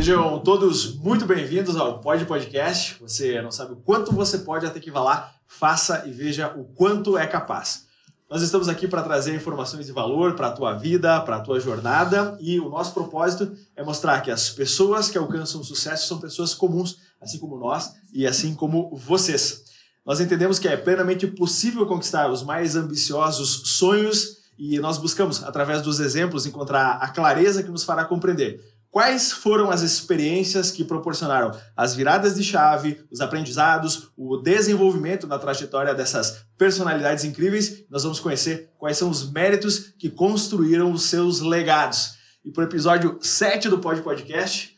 Sejam todos muito bem-vindos ao Pod Podcast. Você não sabe o quanto você pode até que vá lá, faça e veja o quanto é capaz. Nós estamos aqui para trazer informações de valor para a tua vida, para a tua jornada, e o nosso propósito é mostrar que as pessoas que alcançam sucesso são pessoas comuns, assim como nós e assim como vocês. Nós entendemos que é plenamente possível conquistar os mais ambiciosos sonhos e nós buscamos, através dos exemplos, encontrar a clareza que nos fará compreender Quais foram as experiências que proporcionaram as viradas de chave, os aprendizados, o desenvolvimento na trajetória dessas personalidades incríveis? Nós vamos conhecer quais são os méritos que construíram os seus legados. E para o episódio 7 do Pod Podcast,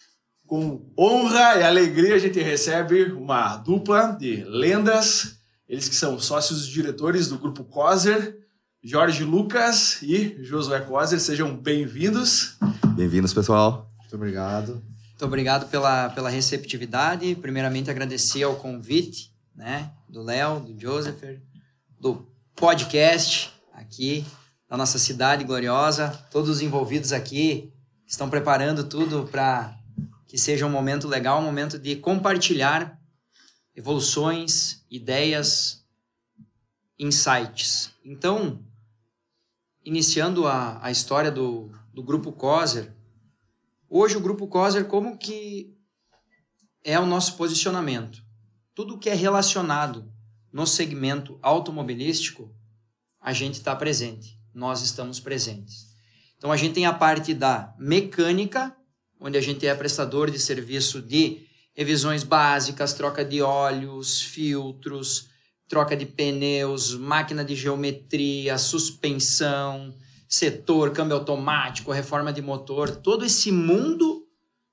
com honra e alegria, a gente recebe uma dupla de lendas, eles que são sócios diretores do grupo Coser, Jorge Lucas e Josué Coser. Sejam bem-vindos. Bem-vindos, pessoal. Muito obrigado. Muito obrigado pela, pela receptividade. Primeiramente, agradecer ao convite né, do Léo, do Joseph, do podcast aqui da nossa cidade gloriosa. Todos os envolvidos aqui estão preparando tudo para que seja um momento legal, um momento de compartilhar evoluções, ideias, insights. Então, iniciando a, a história do, do grupo COSER, Hoje o grupo COSER como que é o nosso posicionamento? Tudo que é relacionado no segmento automobilístico, a gente está presente, nós estamos presentes. Então a gente tem a parte da mecânica, onde a gente é prestador de serviço de revisões básicas, troca de óleos, filtros, troca de pneus, máquina de geometria, suspensão, setor, câmbio automático, reforma de motor, todo esse mundo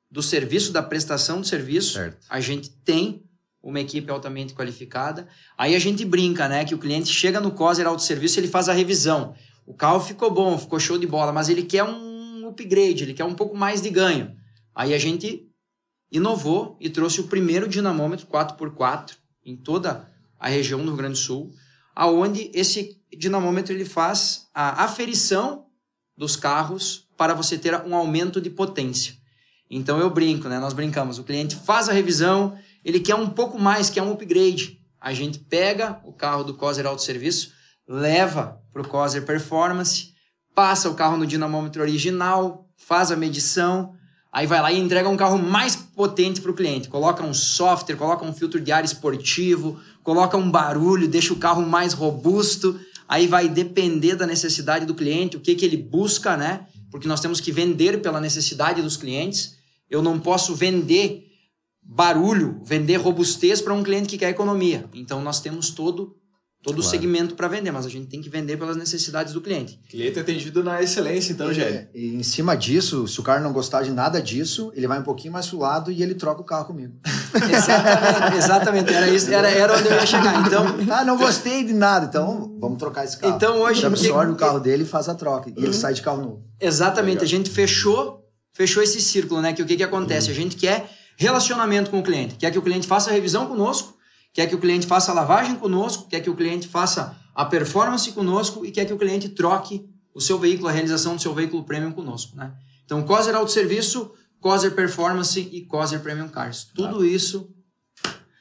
do serviço, da prestação de serviço, certo. a gente tem uma equipe altamente qualificada. Aí a gente brinca, né? Que o cliente chega no COSER Autosserviço, ele faz a revisão. O carro ficou bom, ficou show de bola, mas ele quer um upgrade, ele quer um pouco mais de ganho. Aí a gente inovou e trouxe o primeiro dinamômetro 4x4 em toda a região do Rio Grande do Sul, aonde esse dinamômetro ele faz a aferição dos carros para você ter um aumento de potência. Então eu brinco, né? Nós brincamos. O cliente faz a revisão, ele quer um pouco mais, quer um upgrade. A gente pega o carro do Coser Auto Serviço, leva para o Coser Performance, passa o carro no dinamômetro original, faz a medição, aí vai lá e entrega um carro mais potente para o cliente. Coloca um software, coloca um filtro de ar esportivo, coloca um barulho, deixa o carro mais robusto Aí vai depender da necessidade do cliente, o que, que ele busca, né? Porque nós temos que vender pela necessidade dos clientes. Eu não posso vender barulho, vender robustez para um cliente que quer economia. Então nós temos todo todo claro. o segmento para vender, mas a gente tem que vender pelas necessidades do cliente. Cliente atendido na excelência, então, Gélio. E em cima disso, se o cara não gostar de nada disso, ele vai um pouquinho mais pro lado e ele troca o carro comigo. exatamente, exatamente. Era, isso, era, era onde eu ia chegar. Então, ah, não gostei de nada, então vamos trocar esse carro. Então hoje. Ele absorve que... o carro dele e faz a troca. E uhum. ele sai de carro novo. Exatamente. A gente fechou, fechou esse círculo, né? Que o que, que acontece? Uhum. A gente quer relacionamento com o cliente, quer que o cliente faça a revisão conosco quer que o cliente faça a lavagem conosco, quer que o cliente faça a performance conosco e quer que o cliente troque o seu veículo, a realização do seu veículo premium conosco. Né? Então, Coser Autosserviço, Coser Performance e Coser Premium Cars. Tudo isso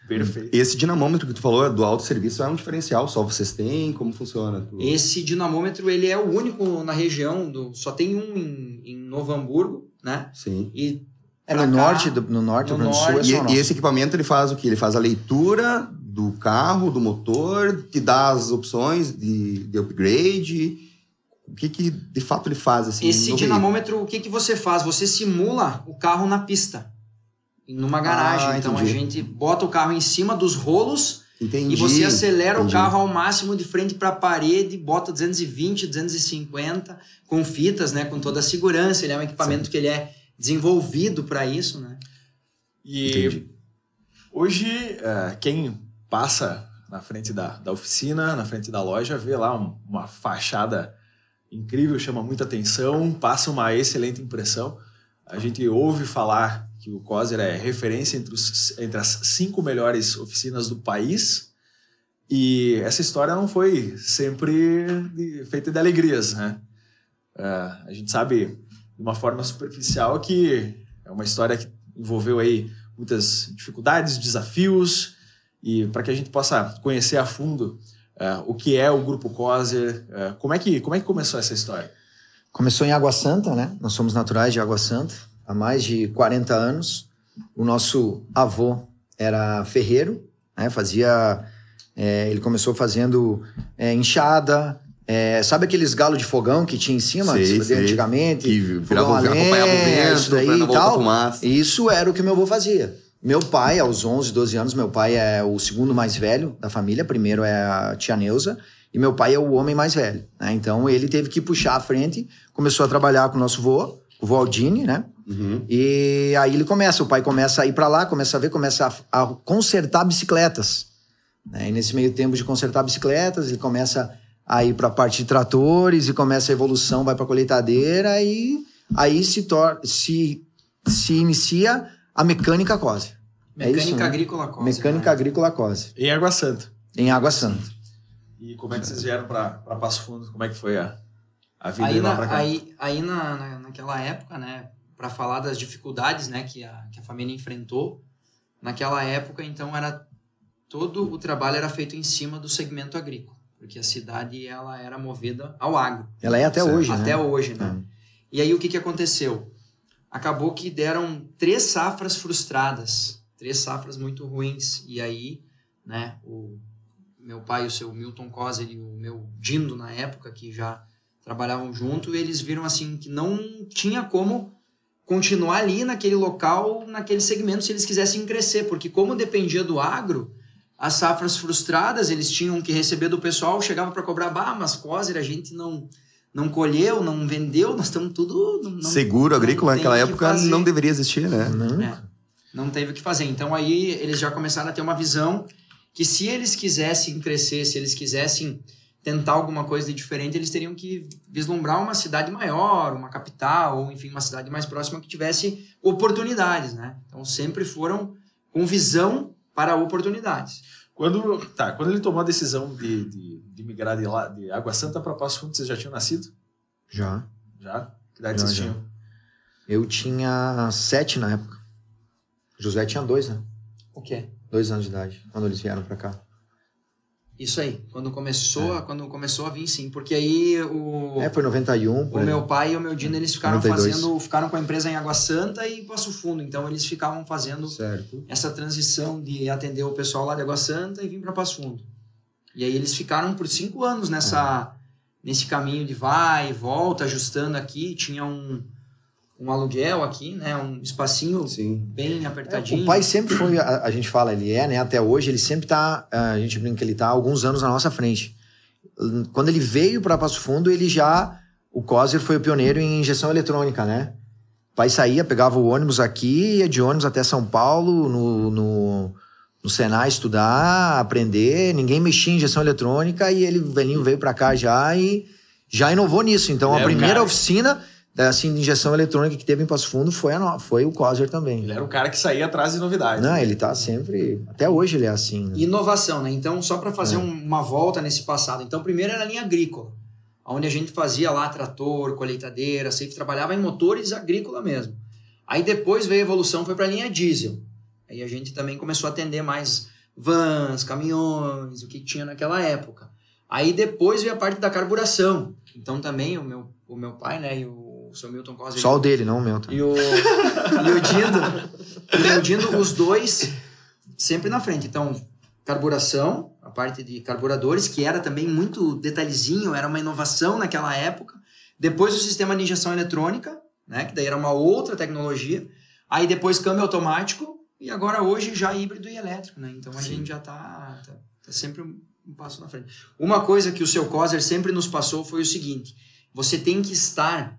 Perfeito. Esse dinamômetro que tu falou do autosserviço é um diferencial, só vocês têm? Como funciona? Esse dinamômetro, ele é o único na região, do, só tem um em, em Novo Hamburgo, né? Sim. E é no cá, norte, do, no norte, no Rio Grande do Sul. É e, e, esse equipamento ele faz o que? Ele faz a leitura do carro, do motor, te dá as opções de, de upgrade. O que, que de fato ele faz? Assim, esse dinamômetro, veículo? o que, que você faz? Você simula o carro na pista, numa garagem. Ah, então a gente bota o carro em cima dos rolos. Entendi, e você acelera entendi. o carro ao máximo de frente para a parede, bota 220, 250, com fitas, né, com toda a segurança. Ele é um equipamento Sim. que ele é desenvolvido para isso, né? E Entendi. hoje, é, quem passa na frente da, da oficina, na frente da loja, vê lá um, uma fachada incrível, chama muita atenção, passa uma excelente impressão. A gente ouve falar que o Coser é referência entre, os, entre as cinco melhores oficinas do país. E essa história não foi sempre de, feita de alegrias, né? Uh, a gente sabe de uma forma superficial que é uma história que envolveu aí muitas dificuldades, desafios, e para que a gente possa conhecer a fundo uh, o que é o Grupo COSER, uh, como, é que, como é que começou essa história? Começou em Água Santa, né? Nós somos naturais de Água Santa há mais de 40 anos. O nosso avô era ferreiro, né? Fazia. É, ele começou fazendo é, enxada. É, sabe aqueles galos de fogão que tinha em cima Sei, sei. antigamente? Que virava, Fogão a lenha, acompanhava o vento, daí e tal. Isso era o que meu avô fazia. Meu pai, aos 11, 12 anos, meu pai é o segundo mais velho da família. Primeiro é a tia Neuza. E meu pai é o homem mais velho. Né? Então ele teve que puxar a frente. Começou a trabalhar com o nosso vô, o vô Aldini, né? Uhum. E aí ele começa, o pai começa a ir para lá, começa a ver, começa a, a consertar bicicletas. Né? E nesse meio tempo de consertar bicicletas, ele começa a ir para a parte de tratores e começa a evolução, vai para colheitadeira e aí se, tor se, se inicia a mecânica COSE. É Mecânica isso, né? agrícola Cosa. Mecânica né? agrícola COSE, Em Água Santa. em Água Santa. E como é que vocês vieram para Passo Fundo? Como é que foi a, a vida Aí, lá para cá? aí, aí na, na, naquela época, né, para falar das dificuldades, né, que a, que a família enfrentou, naquela época, então, era todo o trabalho era feito em cima do segmento agrícola, porque a cidade ela era movida ao agro, Ela é até Certo. hoje, até né? hoje, né? E aí o que que aconteceu? Acabou que deram três safras frustradas, três safras muito ruins, e aí, né, o meu pai, o seu Milton Coser e o meu Dindo na época, que já trabalhavam junto, eles viram assim que não tinha como continuar ali naquele local, naquele segmento, se eles quisessem crescer, porque como dependia do agro, as safras frustradas, eles tinham que receber do pessoal, chegava para cobrar, bah, mas Coser, a gente não não colheu, não vendeu, nós estamos tudo não, não- Seguro agrícola não naquela o que época fazer. não deveria existir, né? Não. É, não teve o que fazer. Então aí eles já começaram a ter uma visão que se eles quisessem crescer, se eles quisessem tentar alguma coisa de diferente, eles teriam que vislumbrar uma cidade maior, uma capital, ou enfim, uma cidade mais próxima que tivesse oportunidades, né? Então sempre foram com visão para oportunidades. Quando, tá, quando ele tomou a decisão de, de, de migrar de, lá, de Água Santa para Passo Fundo, vocês já tinham nascido? Já. Já? Que idade Já, vocês já. tinham? Eu tinha sete na época. José tinha dois, né? O quê? Dois anos de idade, quando eles vieram pra cá. Isso aí. Quando começou, a- quando começou a vir, sim. Porque aí o, É, foi 91, por o aí. meu pai e o meu Dino, eles ficaram 92. fazendo, ficaram com a empresa em Água Santa e Passo Fundo. Então eles ficavam fazendo Certo. essa transição de atender o pessoal lá de Água Santa e vir para Passo Fundo. E aí eles ficaram por cinco anos nessa nesse caminho de vai e volta, ajustando aqui. Tinha um, um aluguel aqui, né? Um espacinho Sim. bem apertadinho. É, O pai sempre foi, a, a gente fala, ele é, né? Até hoje, ele sempre tá, a gente brinca que ele tá alguns anos na nossa frente. Quando ele veio para Passo Fundo, ele já, o Coser foi o pioneiro em injeção eletrônica, né? O pai saía, pegava o ônibus aqui, ia de ônibus até São Paulo, no, no, no Senai estudar, aprender, ninguém mexia em injeção eletrônica e ele, o velhinho, veio para cá já e já inovou nisso. Então, Ele a primeira cara. oficina assim, de injeção eletrônica que teve em Passo Fundo foi, a foi o Coser também. Ele era o cara que saía atrás de novidades. Não, ele tá sempre. Até hoje ele é assim. né? Inovação, né? Então, só para fazer É. um- uma volta nesse passado. Então, primeiro era a linha agrícola, onde a gente fazia lá trator, colheitadeira, sempre trabalhava em motores agrícola mesmo. Aí depois veio a evolução, foi para a linha diesel. Aí a gente também começou a atender mais vans, caminhões, o que tinha naquela época. Aí depois veio a parte da carburação. Então também o meu, o meu pai, né, e o seu Milton Costa, Só o dele, não o meu. Tá? e o, e o Dindo, e o Dindo, os dois sempre na frente. Então, carburação, a parte de carburadores, que era também muito detalhezinho, era uma inovação naquela época. Depois o sistema de injeção eletrônica, né, que daí era uma outra tecnologia. Aí depois câmbio automático e agora hoje já híbrido e elétrico, né? Então a gente já tá, tá, tá sempre um passo na frente. Uma coisa que o seu Coser sempre nos passou foi o seguinte: você tem que estar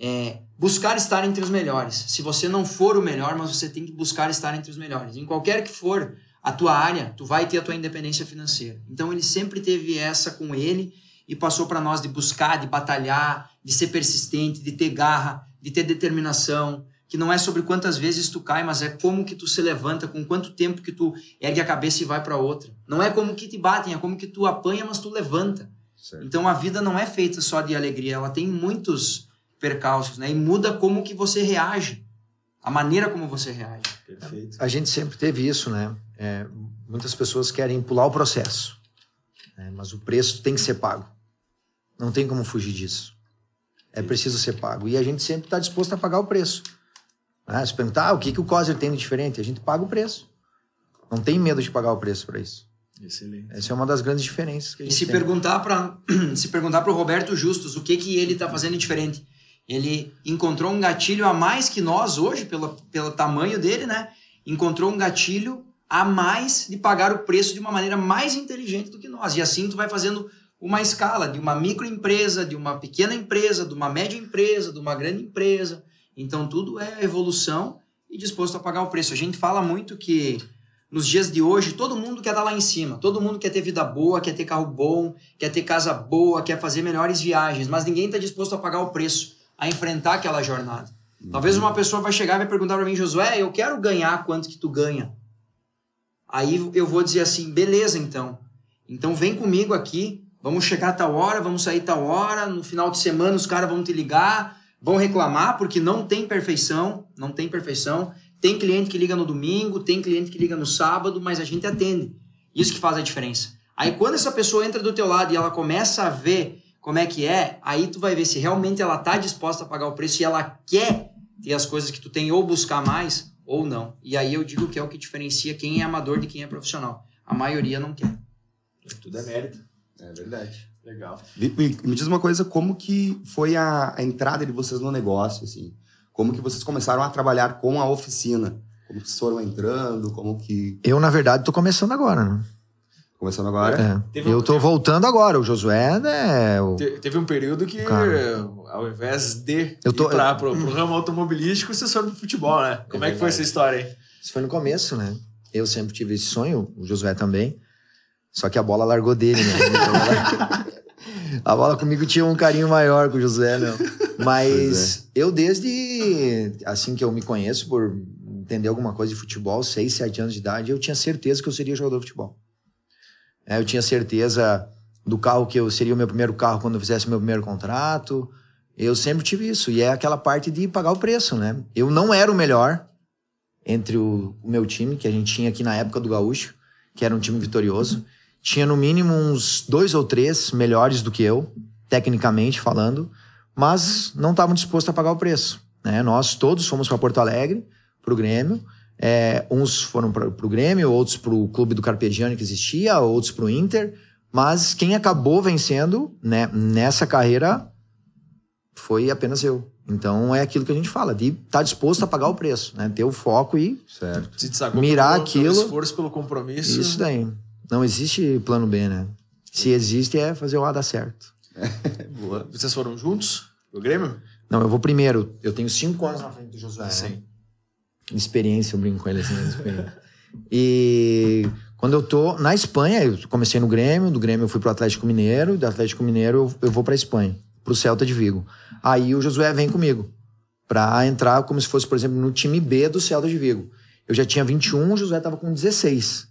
é, buscar estar entre os melhores. Se você não for o melhor, mas você tem que buscar estar entre os melhores. Em qualquer que for a tua área, tu vai ter a tua independência financeira. Então ele sempre teve essa com ele e passou para nós de buscar, de batalhar, de ser persistente, de ter garra, de ter determinação, que não é sobre quantas vezes tu cai, mas é como que tu se levanta, com quanto tempo que tu ergue a cabeça e vai para outra. Não é como que te batem, é como que tu apanha, mas tu levanta. Certo. Então a vida não é feita só de alegria, ela tem muitos percalços, né? E muda como que você reage. a maneira como você reage. Perfeito. A gente sempre teve isso, né? É, muitas pessoas querem pular o processo, né? mas o preço tem que ser pago. Não tem como fugir disso. É preciso ser pago. E a gente sempre está disposto a pagar o preço. Né? Se perguntar ah, o que, que o COSER tem de diferente, a gente paga o preço. Não tem medo de pagar o preço para isso. Excelente. Essa é uma das grandes diferenças que a E gente se tem. perguntar para se perguntar para o Roberto Justus o que que ele está fazendo diferente, ele encontrou um gatilho a mais que nós hoje pelo pelo tamanho dele, né? Encontrou um gatilho a mais de pagar o preço de uma maneira mais inteligente do que nós. E assim tu vai fazendo uma escala de uma microempresa, de uma pequena empresa, de uma média empresa, de uma grande empresa. Então tudo é evolução e disposto a pagar o preço. A gente fala muito que nos dias de hoje, todo mundo quer estar lá em cima, todo mundo quer ter vida boa, quer ter carro bom, quer ter casa boa, quer fazer melhores viagens, mas ninguém está disposto a pagar o preço, a enfrentar aquela jornada. Talvez uma pessoa vai chegar e vai perguntar para mim, Josué, eu quero ganhar quanto que tu ganha. Aí eu vou dizer assim, beleza então. Então vem comigo aqui, vamos chegar a tal hora, vamos sair tal hora, no final de semana os caras vão te ligar, vão reclamar, porque não tem perfeição, não tem perfeição. Tem cliente que liga no domingo, tem cliente que liga no sábado, mas a gente atende. Isso que faz a diferença. Aí quando essa pessoa entra do teu lado e ela começa a ver como é que é, aí tu vai ver se realmente ela tá disposta a pagar o preço e ela quer ter as coisas que tu tem ou buscar mais ou não. E aí eu digo que é o que diferencia quem é amador de quem é profissional. A maioria não quer. Tudo é mérito. É verdade. Legal. Me, me- diz uma coisa, como que foi a, a entrada de vocês no negócio, assim? Como que vocês começaram a trabalhar com a oficina? Como que vocês foram entrando? Como que... Eu, na verdade, tô começando agora, né? Começando agora? É. Teve um- Eu tô voltando agora. O Josué, né? o- Te- Teve um período que, Cara. ao invés de Eu tô- ir pra, pro, pro ramo automobilístico, vocês foram pro futebol, né? Como é, que foi essa história aí? Isso foi no começo, né? Eu sempre tive esse sonho, o Josué também. Só que a bola largou dele, né? Então, ela- a bola comigo tinha um carinho maior com o Josué, não. Mas eu, desde assim que eu me conheço, por entender alguma coisa de futebol, 6, 7 anos de idade, eu tinha certeza que eu seria jogador de futebol. É, eu tinha certeza do carro que eu seria o meu primeiro carro quando eu fizesse meu primeiro contrato. Eu sempre tive isso. E é aquela parte de pagar o preço, né? Eu não era o melhor entre o, o meu time, que a gente tinha aqui na época do Gaúcho, que era um time vitorioso. Tinha no mínimo uns dois ou três melhores do que eu, tecnicamente falando, mas não estavam dispostos a pagar o preço. Né? Nós todos fomos para Porto Alegre, para o Grêmio. É, uns foram para o Grêmio, outros para o clube do Carpegiani que existia, outros para o Inter. Mas quem acabou vencendo né, nessa carreira foi apenas eu. Então é aquilo que a gente fala, de estar tá disposto a pagar o preço, né? Ter o foco e Certo. Se destacou Mirar pelo, pelo aquilo- esforço, pelo compromisso. isso daí. Não existe plano B, né? Se existe é fazer o A dar certo. Boa. Vocês foram juntos pro Grêmio? Não, eu vou primeiro. Eu tenho cinco anos na frente do Josué. né? Experiência, eu brinco com ele assim, experiência. E quando eu tô na Espanha, eu comecei no Grêmio, do Grêmio eu fui pro Atlético Mineiro, do Atlético Mineiro eu, eu vou pra Espanha, pro Celta de Vigo. Aí o Josué vem comigo pra entrar como se fosse, por exemplo, no time B do Celta de Vigo. Eu já tinha 21, o Josué tava com 16.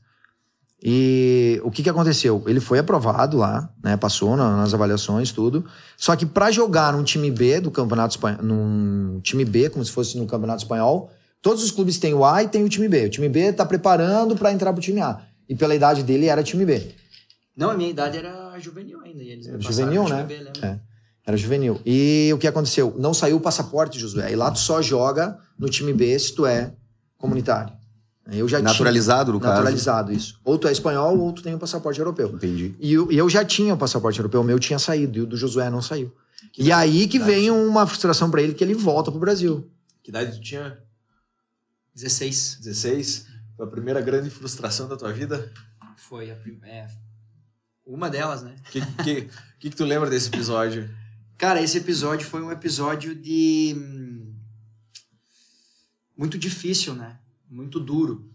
E o que que aconteceu? Ele foi aprovado lá, né? Passou na- nas avaliações, tudo. Só que pra jogar num time B do Campeonato Espanhol, num time B, como se fosse no Campeonato Espanhol, todos os clubes têm o A e tem o time B. O time B tá preparando pra entrar pro time A. E pela idade dele era time B. Não, a minha idade era juvenil ainda. E eles me juvenil, né? B? É. Era juvenil. E o que aconteceu? Não saiu o passaporte, Josué. E lá tu só joga no time B se tu é comunitário. Eu já tinha- Naturalizado, no caso. Naturalizado, isso. Ou tu é espanhol ou tu tem o passaporte europeu. Entendi. E eu, e eu já tinha o passaporte europeu, o meu tinha saído, e o do Josué não saiu. e aí que vem uma frustração pra ele que ele volta pro Brasil. Que idade tu tinha? 16 16? Foi a primeira grande frustração da tua vida? foi a prim- é, uma delas, né? O que, que, que, que tu lembra desse episódio? Cara, esse episódio foi um episódio de. hum, Muito difícil, né? Muito duro.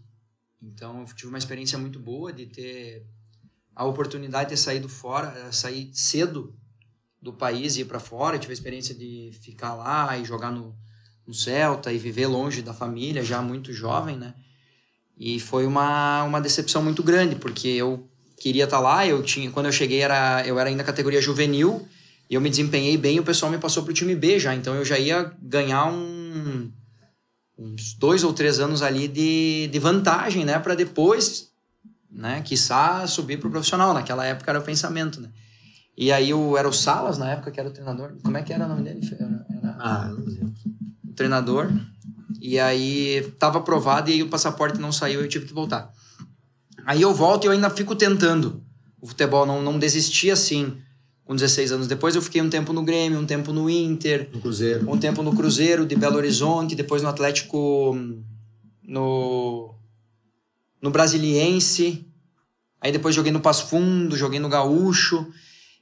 Então, eu tive uma experiência muito boa de ter a oportunidade de ter saído fora, eh, sair cedo do país e ir para fora. Eu tive a experiência de ficar lá e jogar no, no Celta e viver longe da família, já muito jovem, né? E foi uma, uma decepção muito grande, porque eu queria estar lá, eu tinha, quando eu cheguei era, eu era ainda categoria juvenil, e eu me desempenhei bem, o pessoal me passou pro time B já, então eu já ia ganhar um uns dois ou três anos ali de, de vantagem, né? Para depois, né? Quiçá subir pro profissional. Naquela época era o pensamento, né? E aí o, era o Salas, na época, que era o treinador. Como é que era o nome dele? Era, era Ah, não lembro. Treinador. E aí tava aprovado e aí o passaporte não saiu e eu tive que voltar. Aí eu volto e eu ainda fico tentando o futebol, não, não desisti assim com 16 anos. Depois eu fiquei um tempo no Grêmio, um tempo no Inter, No Cruzeiro. um tempo no Cruzeiro de Belo Horizonte, depois no Atlético no no Brasiliense. Aí depois joguei no Passo Fundo, joguei no Gaúcho.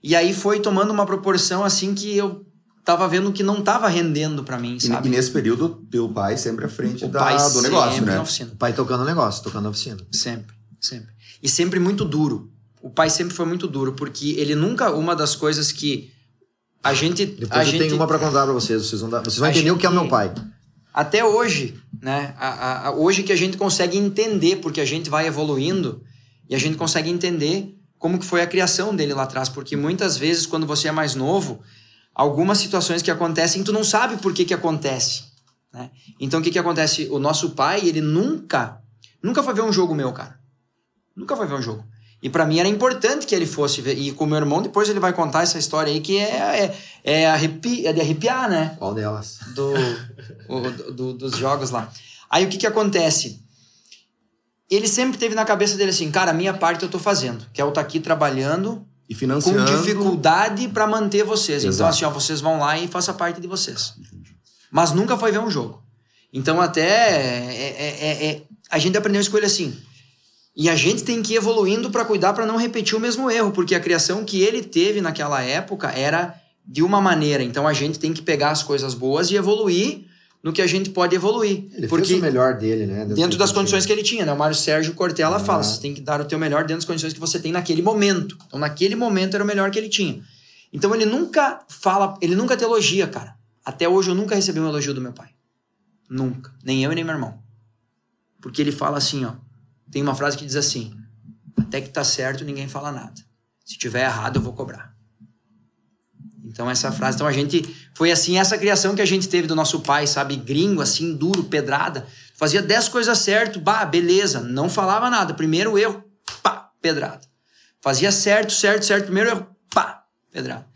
E aí foi tomando uma proporção assim que eu tava vendo que não tava rendendo pra mim, E, sabe? e nesse período, teu pai sempre à frente o da- pai do negócio, sempre né? na oficina. O pai tocando o negócio, tocando a oficina. Sempre, sempre. E sempre muito duro. O pai sempre foi muito duro, porque ele nunca. Uma das coisas que a gente. Depois a eu gente tenho uma pra contar pra vocês. Vocês vão, dar- vocês vão entender o que é o gente- meu pai. até hoje, né? a- a- a- hoje que a gente consegue entender, porque a gente vai evoluindo e a gente consegue entender como que foi a criação dele lá atrás, porque muitas vezes quando você é mais novo, algumas situações que acontecem, tu não sabe por que que acontece, né? Então o que que acontece? O nosso pai, ele nunca, nunca foi ver um jogo meu, cara. Nunca foi ver um jogo. E pra mim era importante que ele fosse ver. E com o meu irmão, depois ele vai contar essa história aí que é, é, é, arrepi, é de arrepiar, né? Qual delas? do, o- do- dos jogos lá. Aí o que que acontece? Ele sempre teve na cabeça dele assim, cara, a minha parte eu tô fazendo, que é eu estar aqui trabalhando E com financiando. dificuldade para manter vocês. Então Exato. assim, ó, vocês vão lá e faça parte de vocês. Mas nunca foi ver um jogo. Então até é- é- é- é- a gente aprendeu a escolha assim. E a gente tem que ir evoluindo para cuidar para não repetir o mesmo erro, porque a criação que ele teve naquela época era de uma maneira. Então a gente tem que pegar as coisas boas e evoluir no que a gente pode evoluir. Ele porque fez o melhor dele, né? dentro das condições que ele tinha, né? O Mário Sérgio Cortella Ah. fala, você tem que dar o teu melhor dentro das condições que você tem naquele momento. Então, naquele momento era o melhor que ele tinha. Então, ele nunca fala, ele nunca te elogia, cara. Até hoje eu nunca recebi um elogio do meu pai. Nunca. Nem eu e nem meu irmão. Porque ele fala assim, ó. Tem uma frase que diz assim: até que tá certo, ninguém fala nada. Se tiver errado, eu vou cobrar. Então, essa frase. Então, a gente. Foi assim, essa criação que a gente teve do nosso pai, sabe? Gringo, assim, duro, pedrada. Fazia dez coisas certo, bah, beleza. Não falava nada. Primeiro erro, pá, pedrada. Fazia certo, certo, certo. Primeiro erro, pá, pedrada.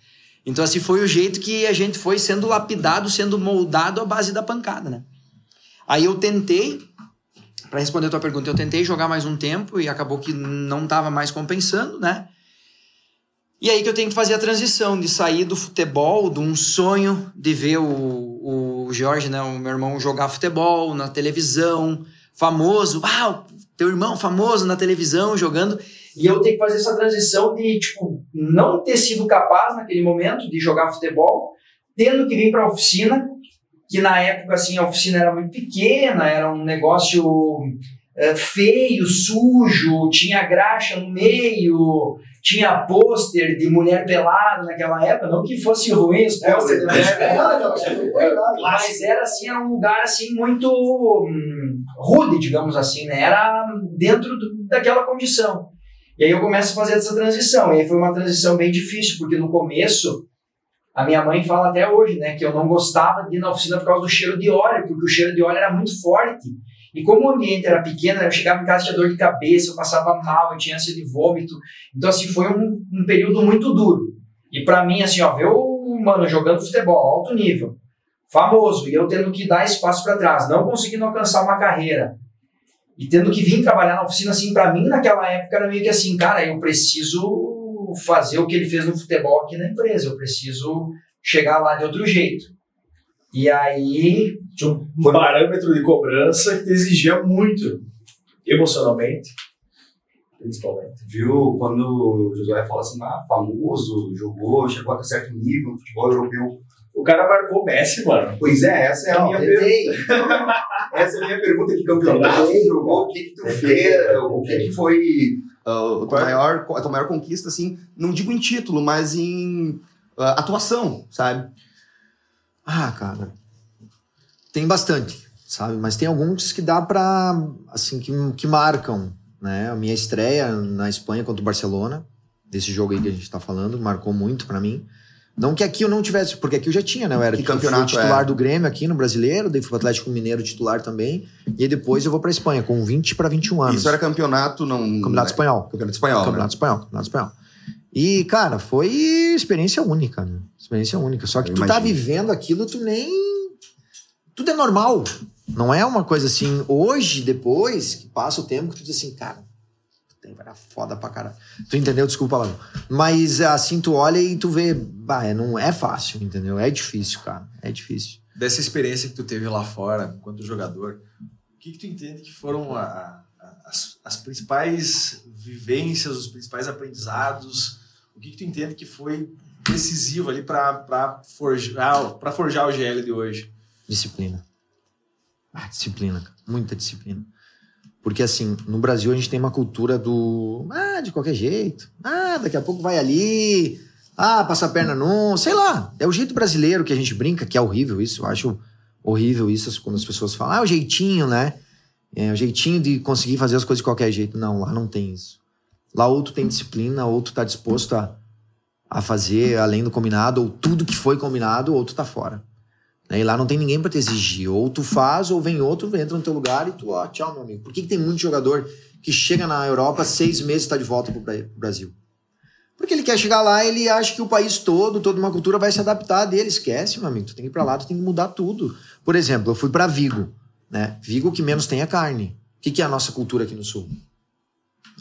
Então, assim, foi o jeito que a gente foi sendo lapidado, sendo moldado à base da pancada, né? Aí eu tentei, para responder a tua pergunta, eu tentei jogar mais um tempo e acabou que não estava mais compensando, né? E aí que eu tenho que fazer a transição de sair do futebol, de um sonho de ver o, o Jorge, né, o meu irmão, jogar futebol na televisão, famoso. Ah, teu irmão famoso na televisão jogando. E eu tenho que fazer essa transição de, tipo, não ter sido capaz naquele momento de jogar futebol, tendo que vir para a oficina, que na época, assim, a oficina era muito pequena, era um negócio é, feio, sujo, tinha graxa no meio, tinha pôster de mulher pelada naquela época, não que fosse ruim os pôster de mulher pelada, mas era assim, era um lugar assim muito hum, rude, digamos assim, né? Era dentro do- daquela condição. E aí eu começo a fazer essa transição. E aí foi uma transição bem difícil, porque no começo a minha mãe fala até hoje, né, que eu não gostava de ir na oficina por causa do cheiro de óleo, porque o cheiro de óleo era muito forte. E como o ambiente era pequeno, eu chegava em casa tinha dor de cabeça, eu passava mal, eu tinha ânsia de vômito. Então, assim, foi um, um período muito duro. E pra mim, assim, ó, ver o mano jogando futebol, alto nível, famoso, e eu tendo que dar espaço para trás, não conseguindo alcançar uma carreira, e tendo que vir trabalhar na oficina, assim, pra mim, naquela época, era meio que assim, cara, eu preciso fazer o que ele fez no futebol aqui na empresa, eu preciso chegar lá de outro jeito. E aí, Tinha um parâmetro de cobrança que te exigia muito, emocionalmente, principalmente. Viu? Quando o Josué fala assim, ah, famoso, jogou, chegou até certo nível no futebol europeu. O cara marcou o Messi, mano. Pois é, essa é a Não, minha pergunta. Essa é a minha pergunta de campeonato. Quem jogou, o que que tu fez, o que que foi... Ah, a, tua maior, a tua maior conquista, assim, não digo em título, mas em ah, atuação, sabe? Ah, cara. Tem bastante, sabe? Mas tem alguns que dá pra. Assim, que, que marcam, né? A minha estreia na Espanha contra o Barcelona, desse jogo aí que a gente tá falando, marcou muito pra mim. Não que aqui eu não tivesse, porque aqui eu já tinha, né? Eu era Que campeonato titular é? do Grêmio aqui no Brasileiro, daí fui pro Atlético Mineiro titular também, e aí depois eu vou pra Espanha com 20 para 21 anos. Isso era campeonato, não. Campeonato né? espanhol. Campeonato espanhol. Campeonato espanhol, campeonato espanhol. E, cara, foi experiência única, né? Experiência única. Só que Eu tu tá imagino. vivendo aquilo, tu nem. Tudo é normal. Não é uma coisa assim. Hoje, depois que passa o tempo, que tu diz assim, cara, era foda pra caralho. Tu entendeu? Desculpa lá. Mas assim, tu olha e tu vê, bah, é, não é fácil, entendeu? É difícil, cara. É difícil. Dessa experiência que tu teve lá fora, enquanto jogador, o que, que tu entende que foram a- a- as, as principais vivências, os principais aprendizados? O que, que tu entende que foi decisivo ali para forjar, pra forjar o GL de hoje? Disciplina. Ah, disciplina. Muita disciplina. Porque, assim, no Brasil a gente tem uma cultura do. Ah, de qualquer jeito. Ah, daqui a pouco vai ali. Ah, passa a perna num. Sei lá. É o jeito brasileiro que a gente brinca, que é horrível isso. Eu acho horrível isso quando as pessoas falam. Ah, é o jeitinho, né? É o jeitinho de conseguir fazer as coisas de qualquer jeito. Não, lá não tem isso. Lá ou tu tem disciplina, ou tu tá disposto a, a fazer além do combinado, ou tudo que foi combinado, ou tu tá fora. Né? E lá não tem ninguém pra te exigir. Ou tu faz, ou vem outro, entra no teu lugar e tu, ó, tchau, meu amigo. Por que, que tem muito jogador que chega na Europa, seis meses e tá de volta pro Bra- pro Brasil? Porque ele quer chegar lá, ele acha que o país todo, toda uma cultura vai se adaptar dele. Esquece, meu amigo. Tu tem que ir pra lá, tu tem que mudar tudo. Por exemplo, eu fui pra Vigo, né? Vigo que menos tem é carne. O que, que é a nossa cultura aqui no sul?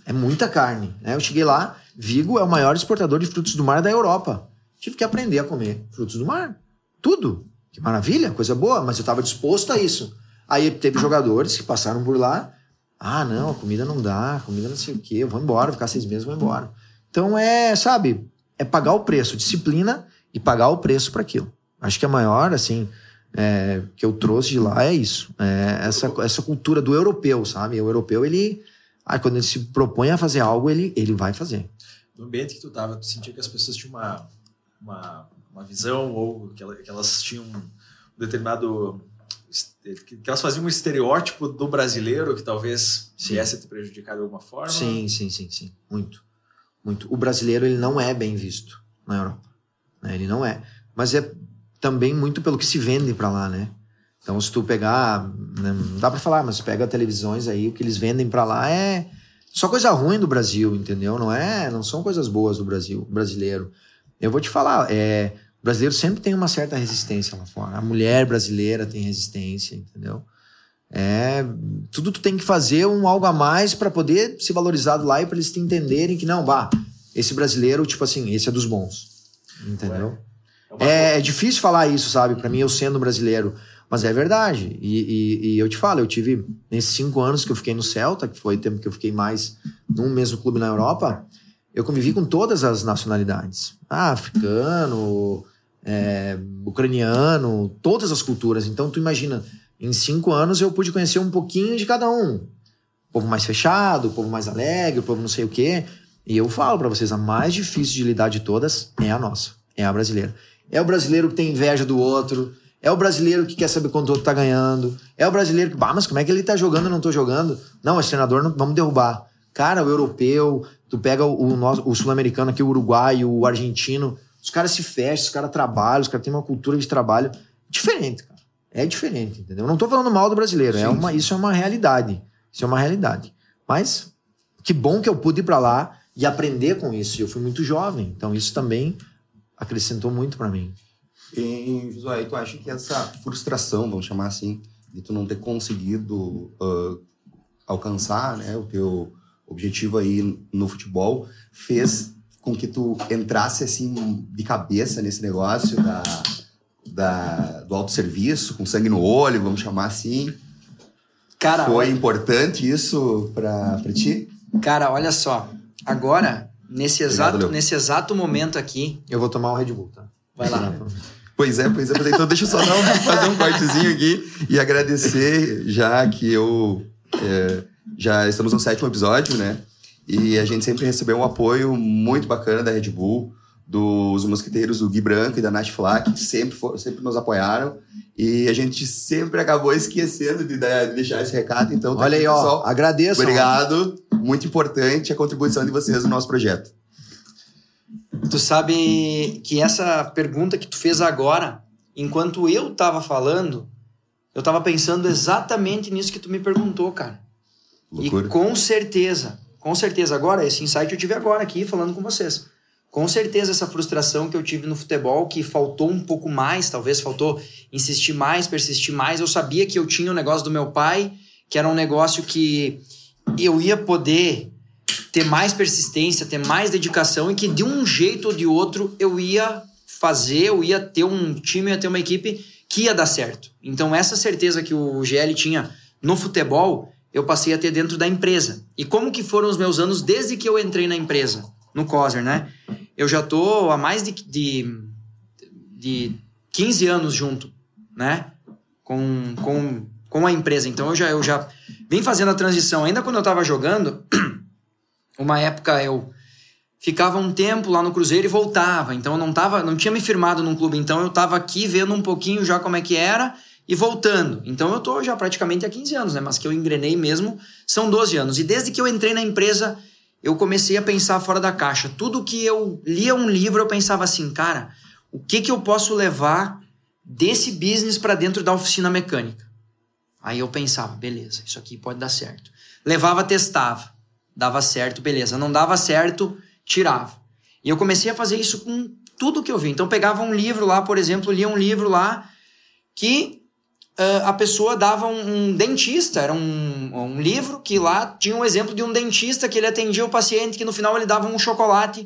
É muita carne. Né? Eu cheguei lá, Vigo é o maior exportador de frutos do mar da Europa. Tive que aprender a comer frutos do mar. Tudo. Que maravilha, coisa boa, mas eu estava disposto a isso. Aí teve jogadores que passaram por lá. Ah, não, a comida não dá, comida não sei o quê, eu vou embora, ficar seis meses, vou embora. Então é, sabe, é pagar o preço, disciplina e pagar o preço para aquilo. Acho que a maior, assim, é, que eu trouxe de lá é isso. É essa, essa cultura do europeu, sabe? O europeu, ele. Ah, quando ele se propõe a fazer algo, ele, ele vai fazer. No ambiente que tu tava, tu sentia que as pessoas tinham uma, uma, uma visão ou que ela- que elas tinham um determinado... que elas faziam um estereótipo do brasileiro que talvez Sim. viesse a te prejudicar de alguma forma? Sim, sim, sim, sim. Muito. Muito. O brasileiro, ele não é bem visto na Europa. né? Ele não é. Mas é também muito pelo que se vende pra lá, né? Então, se tu pegar. né, Não dá pra falar, mas pega televisões aí, o que eles vendem pra lá é só coisa ruim do Brasil, entendeu? Não é, não são coisas boas do Brasil, brasileiro. Eu vou te falar, é, o brasileiro sempre tem uma certa resistência lá fora. A mulher brasileira tem resistência, entendeu? É, tudo tu tem que fazer um algo a mais pra poder ser valorizado lá e pra eles te entenderem que não, bah, esse brasileiro, tipo assim, esse é dos bons. Entendeu? uma É, é difícil falar isso, sabe? Pra mim, eu sendo brasileiro. Mas é verdade. E, e- e eu te falo, eu tive, nesses cinco anos que eu fiquei no Celta, que foi o tempo que eu fiquei mais num mesmo clube na Europa, eu convivi com todas as nacionalidades. Ah, africano, é, ucraniano, todas as culturas. Então, tu imagina, em cinco anos eu pude conhecer um pouquinho de cada um. O povo mais fechado, o povo mais alegre, o povo não sei o quê. E eu falo pra vocês, a mais difícil de lidar de todas é a nossa, é a brasileira. É o brasileiro que tem inveja do outro, é o brasileiro que quer saber quanto o outro tá ganhando, é o brasileiro que, bah, mas como é que ele tá jogando e eu não tô jogando? Não, esse treinador, não, vamos derrubar. Cara, o europeu, tu pega o, o, o sul-americano aqui, o uruguaio, o argentino, os caras se fecham, os caras trabalham, os caras têm uma cultura de trabalho diferente, cara. É diferente, entendeu? Eu não tô falando mal do brasileiro, é Sim, uma, sim. isso é uma realidade. Isso é uma realidade. Mas que bom que eu pude ir pra lá e aprender com isso. Eu fui muito jovem, então isso também acrescentou muito pra mim. E, Josué, tu acha que essa frustração, vamos chamar assim, de tu não ter conseguido ah, alcançar né, o teu objetivo aí no futebol, fez com que tu entrasse assim de cabeça nesse negócio da, da, do autosserviço, com sangue no olho, vamos chamar assim? Cara, Foi importante isso pra, pra ti? cara, olha só. Agora, nesse exato, Léo. nesse exato momento aqui, Eu vou tomar o Red Bull, tá? vai lá. Pois é, pois é. Pois é. Então deixa eu só dar um- fazer um cortezinho aqui e agradecer, já que eu é, já estamos no sétimo episódio, né? E a gente sempre recebeu um apoio muito bacana da Red Bull, dos mosquiteiros do Gui Branco e da Nath Flack, que sempre, for- sempre nos apoiaram. E a gente sempre acabou esquecendo de, de deixar esse recado. Então, tá Olha aí, ó, pessoal. agradeço. Obrigado. Muito importante a contribuição de vocês no nosso projeto. Tu sabe que essa pergunta que tu fez agora, enquanto eu tava falando, eu tava pensando exatamente nisso que tu me perguntou, cara. Loucura. E com certeza, com certeza, agora, esse insight eu tive agora aqui falando com vocês. Com certeza, essa frustração que eu tive no futebol, que faltou um pouco mais, talvez faltou insistir mais, persistir mais. Eu sabia que eu tinha o negócio do meu pai, que era um negócio que eu ia poder ter mais persistência, ter mais dedicação e que de um jeito ou de outro eu ia fazer, eu ia ter um time, eu ia ter uma equipe que ia dar certo. Então, essa certeza que o GL tinha no futebol, eu passei a ter dentro da empresa. E como que foram os meus anos desde que eu entrei na empresa, no COSER, né? Eu já tô há mais de, de, de 15 anos junto, né? Com, com, com a empresa. Então, eu já, eu já vim fazendo a transição. Ainda quando eu tava jogando, uma época eu ficava um tempo lá no Cruzeiro e voltava. Então eu não tava, não tinha me firmado num clube, então eu tava aqui vendo um pouquinho já como é que era e voltando. Então eu tô já praticamente há 15 anos, né, mas que eu engrenei mesmo são 12 anos. E desde que eu entrei na empresa, eu comecei a pensar fora da caixa. Tudo que eu lia um livro, eu pensava assim, cara, o que que eu posso levar desse business para dentro da oficina mecânica? Aí eu pensava, beleza, isso aqui pode dar certo. Levava, testava, dava certo, beleza. Não dava certo, tirava. E eu comecei a fazer isso com tudo que eu vi. Então pegava um livro lá, por exemplo, lia um livro lá que a pessoa dava um, um dentista, era um, um, livro que lá tinha um exemplo de um dentista que ele atendia o paciente, que no final ele dava um chocolate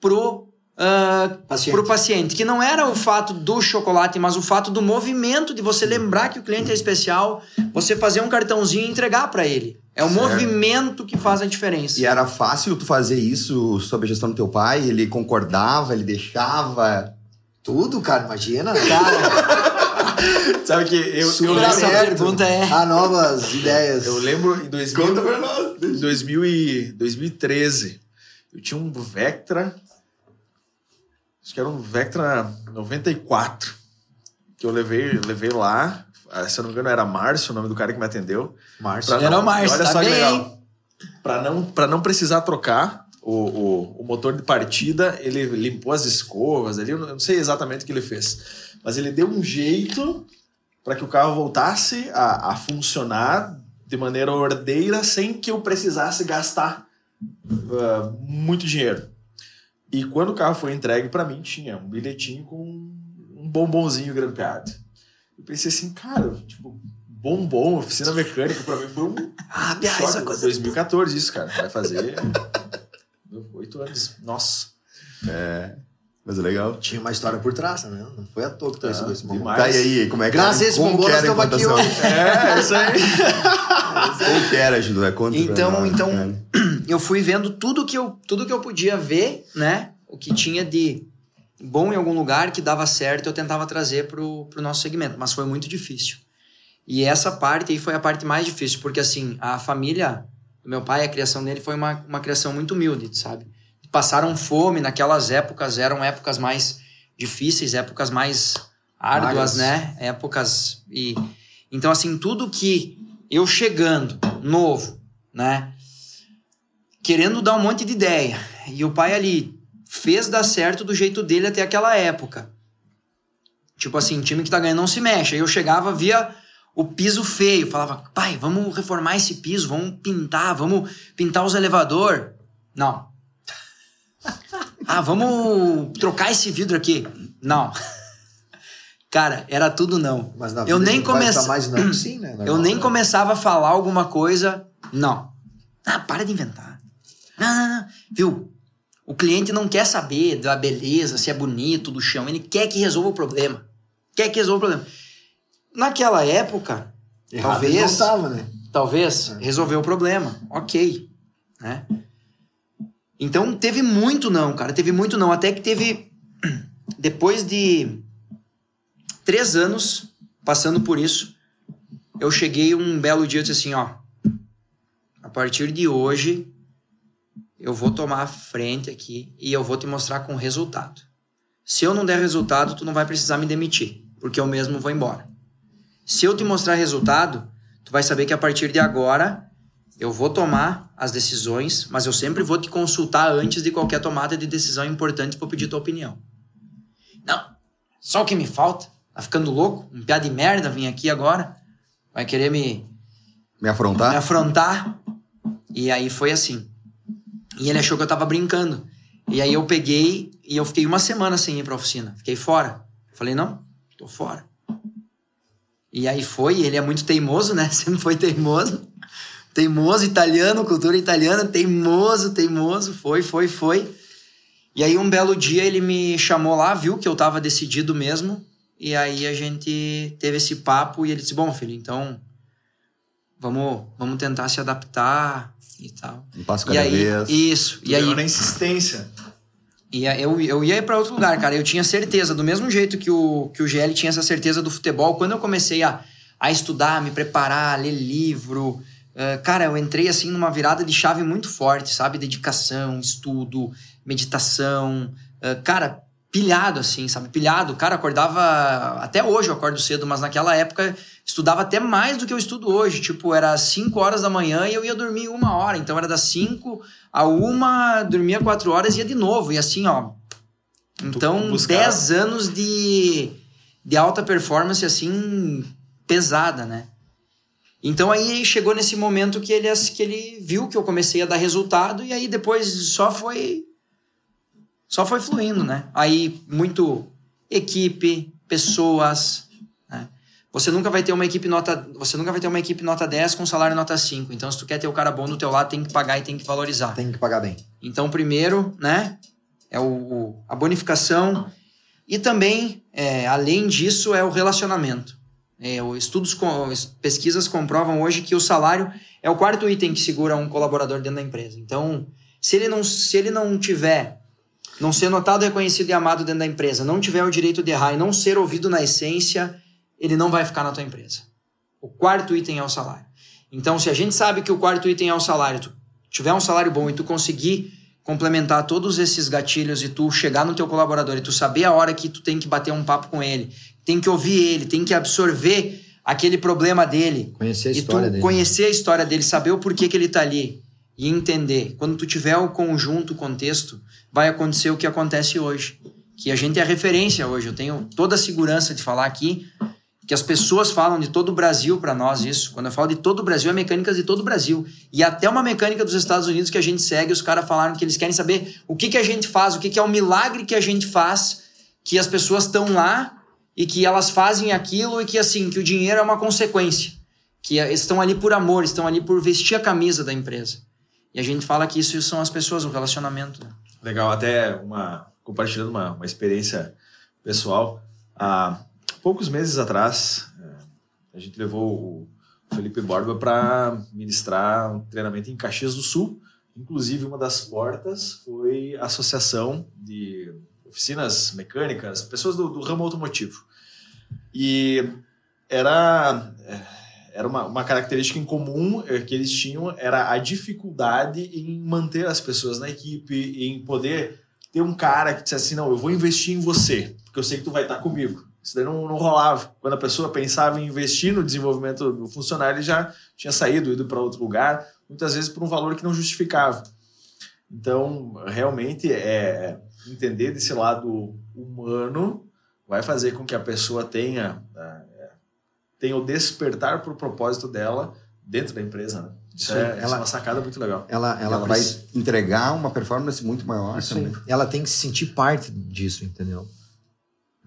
pro uh, Paciente. pro paciente, que não era o fato do chocolate, mas o fato do movimento de você lembrar que o cliente é especial, você fazer um cartãozinho e entregar para ele. É o Certo. movimento que faz a diferença. E era fácil tu fazer isso sob a gestão do teu pai? Ele concordava, ele deixava? Tudo, cara, imagina. Cara, Sabe que eu, eu super lembro, essa pergunta é- A novas ideias. eu lembro em 2000, pra nós. em 2000 e 2013, eu tinha um Vectra, acho que era um Vectra 94, que eu levei, levei lá, ah, se eu não me engano era Márcio o nome do cara que me atendeu. Márcio. Pra Era não- o Márcio, Olha tá só que bem, legal. hein? Pra não, pra não precisar trocar o, o, o motor de partida, ele limpou as escovas ali. Eu eu não sei exatamente o que ele fez. Mas ele deu um jeito para que o carro voltasse a, a funcionar de maneira ordeira sem que eu precisasse gastar ah, muito dinheiro. E quando o carro foi entregue para mim, tinha um bilhetinho com um bombonzinho grampeado. Eu pensei assim, cara, tipo, bombom, oficina mecânica, pra mim foi um. Ah, Bia, choque. essa coisa- 2014, isso, cara. Vai fazer. Oito anos. Nossa. Mas é legal. Tinha uma história por trás, né? Não foi à toa que tu recebeu esse demais. Tá, e aí, como é que Graças a esse como bombom, que nós estamos aqui hoje. É, isso aí. Como que era, Judô? Conta Então, nós, então cara. eu fui vendo tudo que eu, tudo que eu podia ver, né? O que tinha de bom em algum lugar que dava certo, eu tentava trazer pro, pro nosso segmento, mas foi muito difícil. E essa parte aí foi a parte mais difícil, porque assim, a família do meu pai, a criação dele foi uma, uma criação muito humilde, sabe? Passaram fome naquelas épocas, eram épocas mais difíceis, épocas mais árduas, Magras. né? Épocas e então assim, tudo que eu chegando novo, né? Querendo dar um monte de ideia. E o pai ali fez dar certo do jeito dele até aquela época. Tipo assim, time que tá ganhando não se mexe. Aí eu chegava, via o piso feio, falava, pai, vamos reformar esse piso, vamos pintar, vamos pintar os elevador. Não. Ah, vamos trocar esse vidro aqui. Não. Cara, era tudo não. Mas na Eu nem a gente vai comece- estar mais não sim, né? Eu nem né? começava a falar alguma coisa, não. Ah, para de inventar. Não, não, não. Viu? O cliente não quer saber da beleza, se é bonito, do chão. Ele quer que resolva o problema. Quer que resolva o problema. Naquela época, Errado talvez, não tava, né? talvez, resolveu o problema. Ok. Né? Então, teve muito não, cara. Teve muito não. Até que teve... Depois de três anos passando por isso, eu cheguei um belo dia e disse assim, ó, a partir de hoje eu vou tomar a frente aqui e eu vou te mostrar com resultado. Se eu não der resultado, tu não vai precisar me demitir, porque eu mesmo vou embora. Se eu te mostrar resultado, tu vai saber que a partir de agora eu vou tomar as decisões, mas eu sempre vou te consultar antes de qualquer tomada de decisão importante para pedir tua opinião. Não, só o que me falta. Tá ficando louco? Um piada de merda vir aqui agora. Vai querer me, Me afrontar? me afrontar. E aí foi assim. E ele achou que eu tava brincando. E aí eu peguei e eu fiquei uma semana sem ir pra oficina. Fiquei fora. Falei, não, tô fora. E aí foi, ele é muito teimoso, né? Sempre foi teimoso. Teimoso, italiano, cultura italiana, teimoso, teimoso. Foi, foi, foi. E aí um belo dia ele me chamou lá, viu que eu tava decidido mesmo. E aí a gente teve esse papo e ele disse: Bom, filho, então vamos, vamos tentar se adaptar e tal. Um passo E cada aí, vez. isso. Tu E aí, na insistência. e aí eu, eu ia para outro lugar, cara. Eu tinha certeza, do mesmo jeito que o, que o GL tinha essa certeza do futebol, quando eu comecei a, a estudar, me preparar, ler livro, eh, cara, eu entrei assim numa virada de chave muito forte, sabe? Dedicação, estudo, meditação. eh, cara, pilhado assim, sabe? Pilhado. Cara, acordava. Até hoje eu acordo cedo, mas naquela época estudava até mais do que eu estudo hoje. Tipo, era 5 horas da manhã e eu ia dormir uma hora. Então era das 5 a uma, dormia 4 horas e ia de novo. E assim, ó. Então, buscava. 10 anos de, de alta performance, assim, pesada, né? Então aí chegou nesse momento que ele, que ele viu que eu comecei a dar resultado e aí depois só foi só foi fluindo, né? Aí muito equipe, pessoas, né? Você nunca vai ter uma equipe nota, você nunca vai ter uma equipe nota 10 com salário nota 5. Então se tu quer ter o cara bom do teu lado, tem que pagar e tem que valorizar. Tem que pagar bem. Então, primeiro, né, é o, a bonificação e também, é, além disso, é o relacionamento. É, estudos, com, es- pesquisas comprovam hoje que o salário é o quarto item que segura um colaborador dentro da empresa. Então, se ele não, se ele não tiver, não ser notado, reconhecido e amado dentro da empresa, não tiver o direito de errar e não ser ouvido na essência, ele não vai ficar na tua empresa. O quarto item é o salário. Então, se a gente sabe que o quarto item é o salário, tu tiver um salário bom e tu conseguir complementar todos esses gatilhos e tu chegar no teu colaborador e tu saber a hora que tu tem que bater um papo com ele, tem que ouvir ele, tem que absorver aquele problema dele, Conhecer a história dele. conhecer a história dele, saber o porquê que ele tá ali e entender. Quando tu tiver o conjunto, o contexto, vai acontecer o que acontece hoje. Que a gente é referência hoje. Eu tenho toda a segurança de falar aqui que as pessoas falam de todo o Brasil para nós isso. Quando eu falo de todo o Brasil, é mecânicas de todo o Brasil. E até uma mecânica dos Estados Unidos que a gente segue, os caras falaram que eles querem saber o que, que a gente faz, o que, que é o milagre que a gente faz, que as pessoas estão lá e que elas fazem aquilo e que assim, que o dinheiro é uma consequência. Que eh, estão ali por amor, estão ali por vestir a camisa da empresa. E a gente fala que isso são as pessoas, o relacionamento. né? Legal, até uma compartilhando uma, uma experiência pessoal. Há poucos meses atrás, eh, a gente levou o Felipe Borba para ministrar um treinamento em Caxias do Sul. Inclusive, uma das portas foi a Associação de Oficinas Mecânicas, pessoas do, do ramo automotivo. E era, eh, era uma, uma característica em comum eh, que eles tinham, era a dificuldade em manter as pessoas na equipe, em poder ter um cara que dissesse assim, não, eu vou investir em você, porque eu sei que tu vai estar comigo. Isso daí não, não rolava. Quando a pessoa pensava em investir no desenvolvimento do funcionário, ele já tinha saído, ido para outro lugar, muitas vezes por um valor que não justificava. Então, realmente, é entender desse lado humano vai fazer com que a pessoa tenha, é, tenha o despertar para o propósito dela dentro da empresa. Né? Isso, Sim, é, isso é ela- uma sacada muito legal. Ela, Ela, ela, vai entregar uma performance muito maior. Ela tem que se sentir parte disso, entendeu?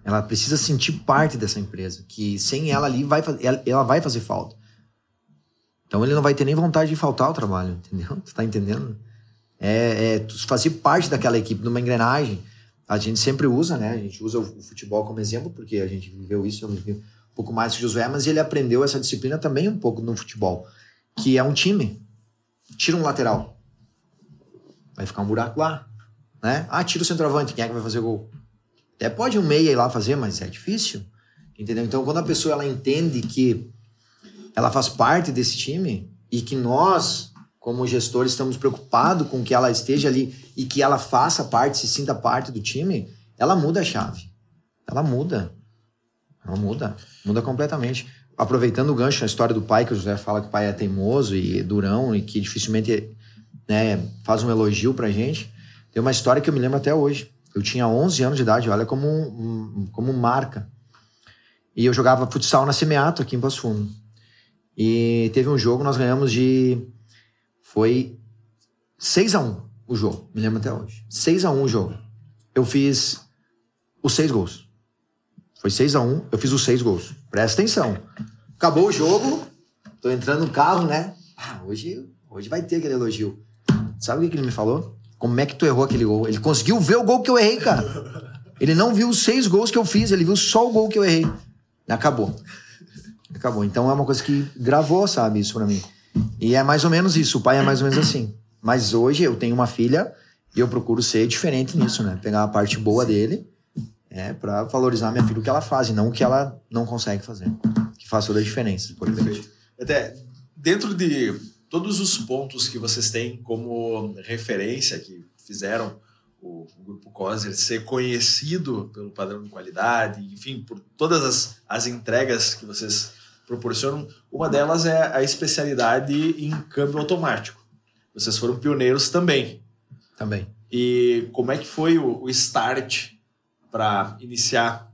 Ela precisa sentir parte dessa empresa, que sem ela ali vai ela, vai fazer falta. Então ele não vai ter nem vontade de faltar ao trabalho, entendeu? Tu tá entendendo? É, é fazer parte daquela equipe, numa engrenagem. A gente sempre usa, né? A gente usa o, o futebol como exemplo, porque a gente viveu isso, eu vivi um pouco mais que o Josué, mas ele aprendeu essa disciplina também um pouco no futebol, que é um time. Tira um lateral. Vai ficar um buraco lá, né? Ah, tira o centroavante, quem é que vai fazer o gol? Até pode um meia ir lá fazer, mas é difícil. Entendeu? Então, quando a pessoa ela entende que ela faz parte desse time e que nós, como gestores, estamos preocupados com que ela esteja ali e que ela faça parte, se sinta parte do time, ela muda a chave. Ela muda. Ela muda. Muda completamente. aproveitando o gancho na história do pai, que o José fala que o pai é teimoso e durão e que dificilmente né, faz um elogio pra gente, tem uma história que eu me lembro até hoje. Eu tinha 11 anos de idade, olha como, como marca. E eu jogava futsal na Semeato, aqui em Passo Fundo. E teve um jogo, nós ganhamos de. Foi 6 a 1 o jogo, me lembro até hoje. 6 a 1 o jogo. Eu fiz os seis gols. Foi 6 a 1 eu fiz os seis gols. Presta atenção. Acabou o jogo, tô entrando no carro, né? Ah, hoje, hoje vai ter aquele elogio. Sabe o que ele me falou? Como é que tu errou aquele gol? Ele conseguiu ver o gol que eu errei, cara. Ele não viu os seis gols que eu fiz, ele viu só o gol que eu errei. Acabou. Acabou. Então é uma coisa que gravou, sabe, isso pra mim. E é mais ou menos isso. O pai é mais ou menos assim. Mas hoje eu tenho uma filha e eu procuro ser diferente nisso, né? Pegar a parte boa dele é, para valorizar minha filha o que ela faz e não o que ela não consegue fazer. Que faz toda a diferença. Perfeito. Até dentro de todos os pontos que vocês têm como referência que fizeram o, o Grupo COSER ser conhecido pelo padrão de qualidade, enfim, por todas as, as entregas que vocês proporcionam, uma delas é a especialidade em câmbio automático. Vocês foram pioneiros também. Também. E como é que foi o, o start para iniciar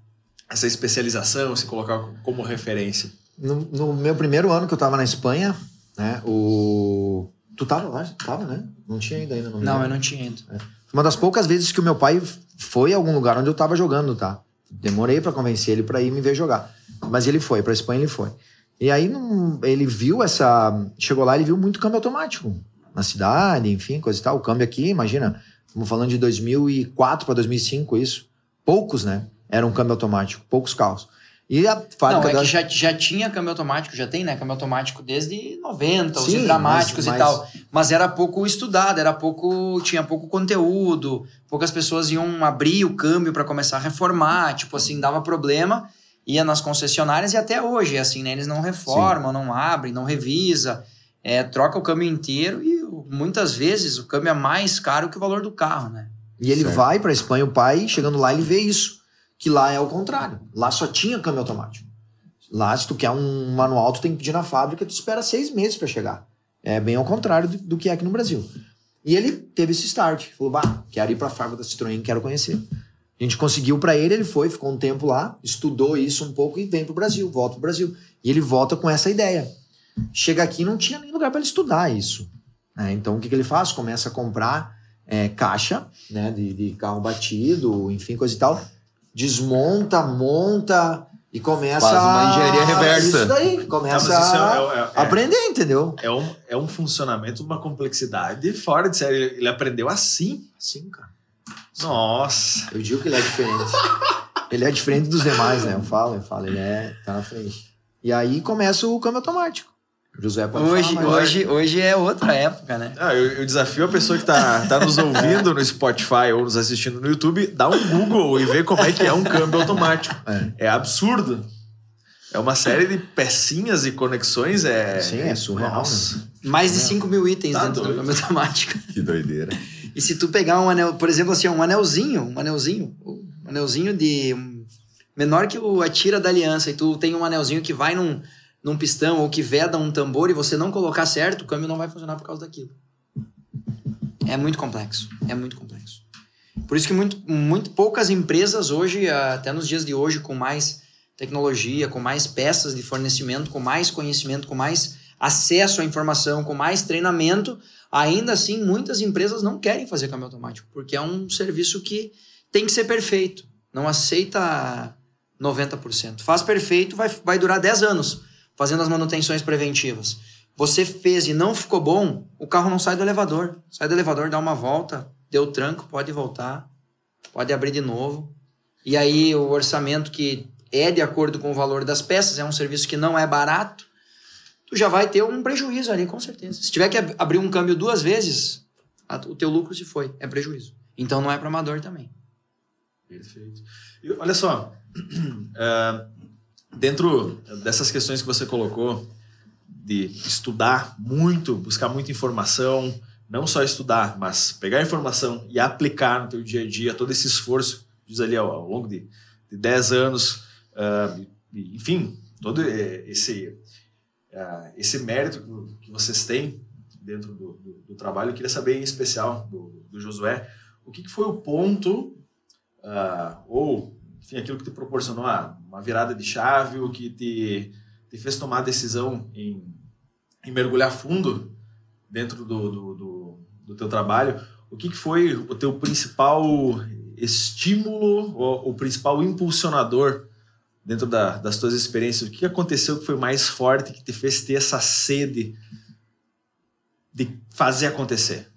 essa especialização, se colocar como referência? No, no, meu primeiro ano que eu tava na Espanha, né, o... Tu tava lá? Tava, né? Não tinha ainda ainda. Não, não eu não tinha ido. É. Uma das poucas vezes que o meu pai foi a algum lugar onde eu tava jogando, tá? Demorei para convencer ele para ir me ver jogar. Mas ele foi, pra Espanha ele foi. E aí ele viu essa. Chegou lá, ele viu muito câmbio automático na cidade, enfim, coisa e tal. O câmbio aqui, imagina, estamos falando de 2004 para 2005, isso. Poucos, né? Era um câmbio automático, poucos carros. E a fábrica. Não, é da... que já, já tinha câmbio automático, já tem, né? Câmbio automático desde 90, Sim, os dramáticos mas, e tal. Mas era pouco estudado, era pouco. tinha pouco conteúdo, poucas pessoas iam abrir o câmbio para começar a reformar, tipo assim, dava problema, ia nas concessionárias e até hoje, assim, né? Eles não reformam, Sim. não abrem, não revisa, é, troca o câmbio inteiro e muitas vezes o câmbio é mais caro que o valor do carro, né? E ele certo. vai para Espanha, o pai, chegando lá, ele vê isso que lá é o contrário. Lá só tinha câmbio automático. Lá, se tu quer um manual, tu tem que pedir na fábrica, tu espera seis meses para chegar. É bem ao contrário do, do, que é aqui no Brasil. E ele teve esse start. Falou, bah, quero ir para a fábrica da Citroën, quero conhecer. A gente conseguiu para ele, ele foi, ficou um tempo lá, estudou isso um pouco e vem pro Brasil, volta pro Brasil. E ele volta com essa ideia. Chega aqui não tinha nem lugar para ele estudar isso. Né? Então o que, que ele faz? Começa a comprar é, caixa né, de, de carro batido, enfim, coisa e tal desmonta, monta e começa Faz uma engenharia reversa. Isso daí, começa Não, é, é, é, a aprender, entendeu? É um, é um funcionamento, uma complexidade fora de série. Ele aprendeu assim. Assim, cara. Nossa. Eu digo que ele é diferente. ele é diferente dos demais, né? Eu falo, eu falo, ele é, tá na frente. E aí começa o câmbio automático. José pode hoje, falar, hoje, hoje é outra época, né? Ah, eu, eu, desafio a pessoa que está tá nos ouvindo no Spotify ou nos assistindo no YouTube, dá um Google e vê como é que é um câmbio automático. É, é absurdo. É uma série de pecinhas e conexões. É... Sim, é surreal. Né? Mais de 5 mil itens tá dentro doido. do câmbio automático. Que doideira. E se tu pegar um anel, por exemplo, assim, um anelzinho, um anelzinho, um anelzinho de menor que a tira da aliança, e tu tem um anelzinho que vai num num pistão ou que veda um tambor e você não colocar certo, o câmbio não vai funcionar por causa daquilo. É muito complexo. É muito complexo. Por isso que muito, muito poucas empresas hoje, até nos dias de hoje, com mais tecnologia, com mais peças de fornecimento, com mais conhecimento, com mais acesso à informação, com mais treinamento, ainda assim muitas empresas não querem fazer câmbio automático, porque é um serviço que tem que ser perfeito. Não aceita 90%. Faz perfeito, vai, vai durar 10 anos fazendo as manutenções preventivas. Você fez e não ficou bom, o carro não sai do elevador. Sai do elevador, dá uma volta, deu tranco, pode voltar, pode abrir de novo. E aí o orçamento que é de acordo com o valor das peças, é um serviço que não é barato, tu já vai ter um prejuízo ali, com certeza. Se tiver que abrir um câmbio duas vezes, o teu lucro se foi, é prejuízo. Então não é para amador também. Perfeito. E olha só, uh, dentro dessas questões que você colocou, de estudar muito, buscar muita informação, não só estudar, mas pegar informação e aplicar no teu dia a dia, todo esse esforço, diz ali ao, ao longo de, de 10 anos, uh, enfim, todo esse, uh, esse mérito que vocês têm dentro do, do, do, trabalho, eu queria saber em especial do, do Josué, o que, que foi o ponto, uh, ou enfim, aquilo que te proporcionou uma virada de chave, o que te, te fez tomar a decisão em, em mergulhar fundo dentro do, do, do, do teu trabalho, o que, que foi o teu principal estímulo, ou o principal impulsionador dentro da, das tuas experiências? O que aconteceu que foi mais forte, que te fez ter essa sede de fazer acontecer?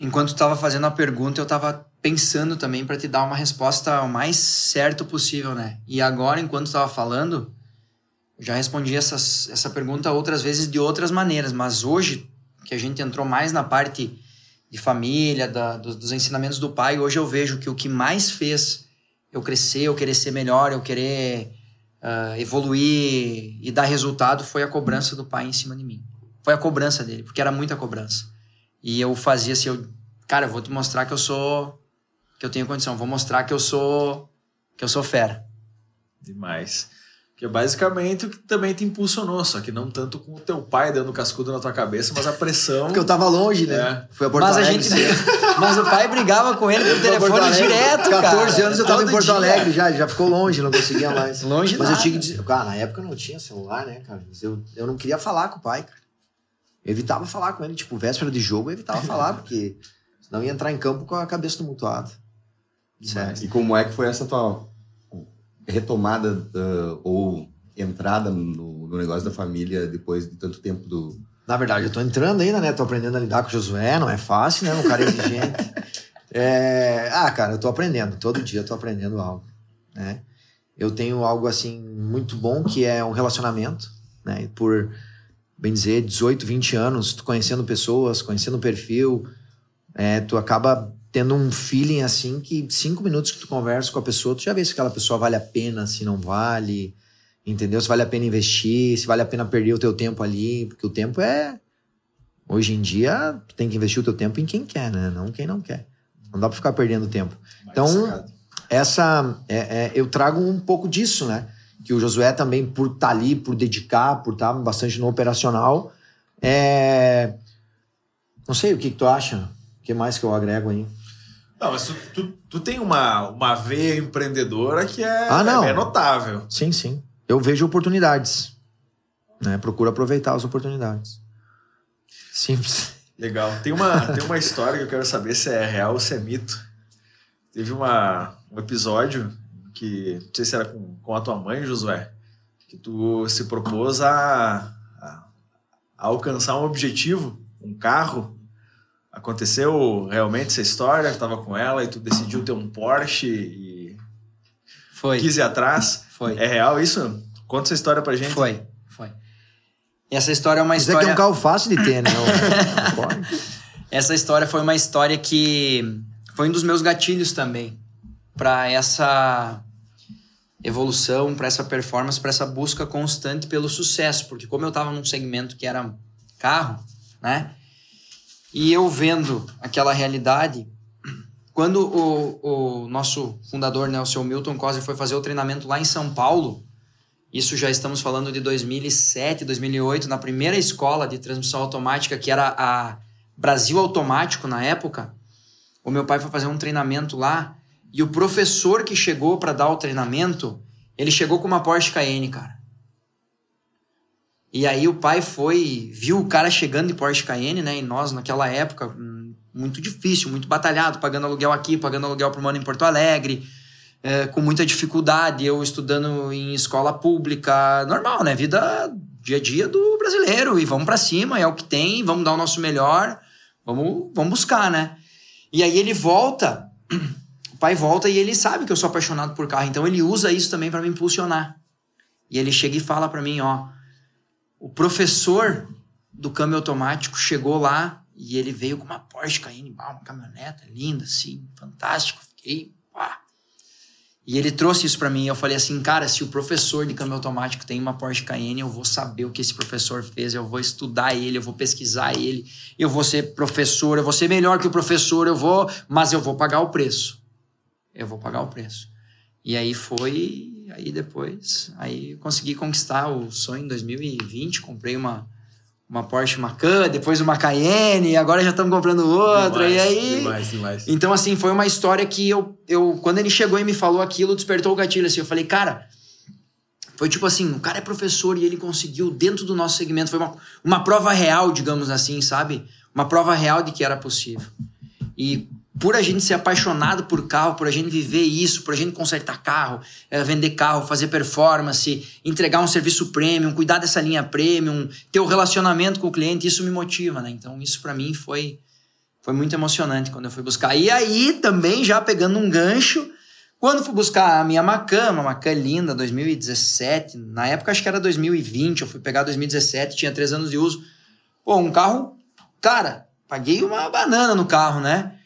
Enquanto estava fazendo a pergunta, eu estava pensando também para te dar uma resposta o mais certo possível, né? E agora, enquanto estava falando, já respondi essas, essa pergunta outras vezes de outras maneiras, mas hoje que a gente entrou mais na parte de família, da, dos, dos, ensinamentos do pai, hoje eu vejo que o que mais fez eu crescer, eu querer ser melhor, eu querer uh, evoluir e dar resultado foi a cobrança do pai em cima de mim. Foi a cobrança dele, porque era muita cobrança. E eu fazia assim, eu, cara, eu vou te mostrar que eu sou que eu tenho condição, vou mostrar que eu sou que eu sou fera. Demais. Que é basicamente o que também te impulsionou, só que não tanto com o teu pai dando cascudo na tua cabeça, mas a pressão. Porque eu tava longe, né? É. Fui a Porto mas Alegre. A gente... mas o pai brigava com ele pelo telefone direto, 14 cara. 14 anos eu tava Todo em Porto dia. Alegre já, ele já ficou longe, não conseguia mais. Longe Mas nada. eu tinha que dizer. Cara, na época eu não tinha celular, né, cara? Mas eu, eu não queria falar com o pai, cara. Eu evitava falar com ele, tipo, véspera de jogo, eu evitava falar, porque senão ia entrar em campo com a cabeça tumultuada. Sério. E como é que foi essa tua retomada uh, ou entrada no, no, negócio da família depois de tanto tempo do. Na verdade, eu tô entrando ainda, né? Tô aprendendo a lidar com o Josué, não é fácil, né? Um cara exigente. é... Ah, cara, eu tô aprendendo. Todo dia eu tô aprendendo algo, né? Eu tenho algo, assim, muito bom, que é um relacionamento, né? E por, bem dizer, 18, 20 anos, tu conhecendo pessoas, conhecendo o perfil, é, tu acaba tendo um feeling, assim, que cinco minutos que tu conversa com a pessoa, tu já vê se aquela pessoa vale a pena, se não vale entendeu? Se vale a pena investir, se vale a pena perder o teu tempo ali, porque o tempo é hoje em dia tu tem que investir o teu tempo em quem quer, né? Não quem não quer. Não dá para ficar perdendo tempo. Então essa é, é, eu trago um pouco disso, né? Que o Josué também por estar tá ali, por dedicar, por estar tá bastante no operacional, é... não sei o que, que tu acha. O que mais que eu agrego aí? Não, mas tu, tu, tu, tem uma, uma veia empreendedora que é, ah, não. é notável. Sim, sim eu vejo oportunidades. Né? Procuro aproveitar as oportunidades. Simples. Legal. Tem uma, tem uma história que eu quero saber se é real ou se é mito. Teve uma, um episódio que, não sei se era com, com a tua mãe, Josué, que tu se propôs a, a, a alcançar um objetivo, um carro. Aconteceu realmente essa história? Tu tava com ela e tu decidiu ter um Porsche e Foi. quis ir atrás? Foi. É real isso? Conta essa história pra gente. Foi, foi. Essa história é uma Mas história. é que é um carro fácil de ter, né? essa história foi uma história que foi um dos meus gatilhos também para essa evolução, para essa performance, para essa busca constante pelo sucesso, porque como eu estava num segmento que era carro, né? E eu vendo aquela realidade, quando o, o nosso fundador, né, o seu Milton Cosi, foi fazer o treinamento lá em São Paulo, isso já estamos falando de 2007, 2008, na primeira escola de transmissão automática, que era a Brasil Automático na época, o meu pai foi fazer um treinamento lá e o professor que chegou para dar o treinamento, ele chegou com uma Porsche Cayenne, cara. E aí o pai foi, viu o cara chegando de Porsche Cayenne, né? E nós, naquela época, muito difícil, muito batalhado, pagando aluguel aqui, pagando aluguel para o mano em Porto Alegre, é, com muita dificuldade, eu estudando em escola pública, normal, né? Vida dia a dia do brasileiro, e vamos para cima, é o que tem, vamos dar o nosso melhor, vamos, vamos buscar, né? E aí ele volta, o pai volta e ele sabe que eu sou apaixonado por carro, então ele usa isso também para me impulsionar. E ele chega e fala para mim, ó, o professor do câmbio automático chegou lá e ele veio com uma Porsche Cayenne, uma caminhoneta linda, assim, fantástico. Fiquei, pá. E ele trouxe isso para mim. Eu falei assim, cara, se o professor de câmbio automático tem uma Porsche Cayenne, eu vou saber o que esse professor fez, eu vou estudar ele, eu vou pesquisar ele, eu vou ser professor, eu vou ser melhor que o professor, eu vou, mas eu vou pagar o preço. Eu vou pagar o preço. E aí foi aí depois, aí consegui conquistar o sonho em 2020, comprei uma uma Porsche Macan, depois uma Cayenne, e agora já estamos comprando outra, Demais, e aí... Demais, demais. Então, assim, foi uma história que eu, eu... Quando ele chegou e me falou aquilo, despertou o gatilho, assim. Eu falei, cara... Foi tipo assim, o cara é professor e ele conseguiu dentro do nosso segmento. Foi uma, uma prova real, digamos assim, sabe? Uma prova real de que era possível. E por a gente ser apaixonado por carro, por a gente viver isso, por a gente consertar carro, eh, vender carro, fazer performance, entregar um serviço premium, cuidar dessa linha premium, ter o relacionamento com o cliente, isso me motiva, né? Então isso para mim foi foi muito emocionante quando eu fui buscar. E aí também já pegando um gancho, quando fui buscar a minha Macan, uma Macan linda, 2017, na época acho que era 2020, eu fui pegar 2017, tinha três anos de uso. Pô, um carro, cara, paguei uma banana no carro, né?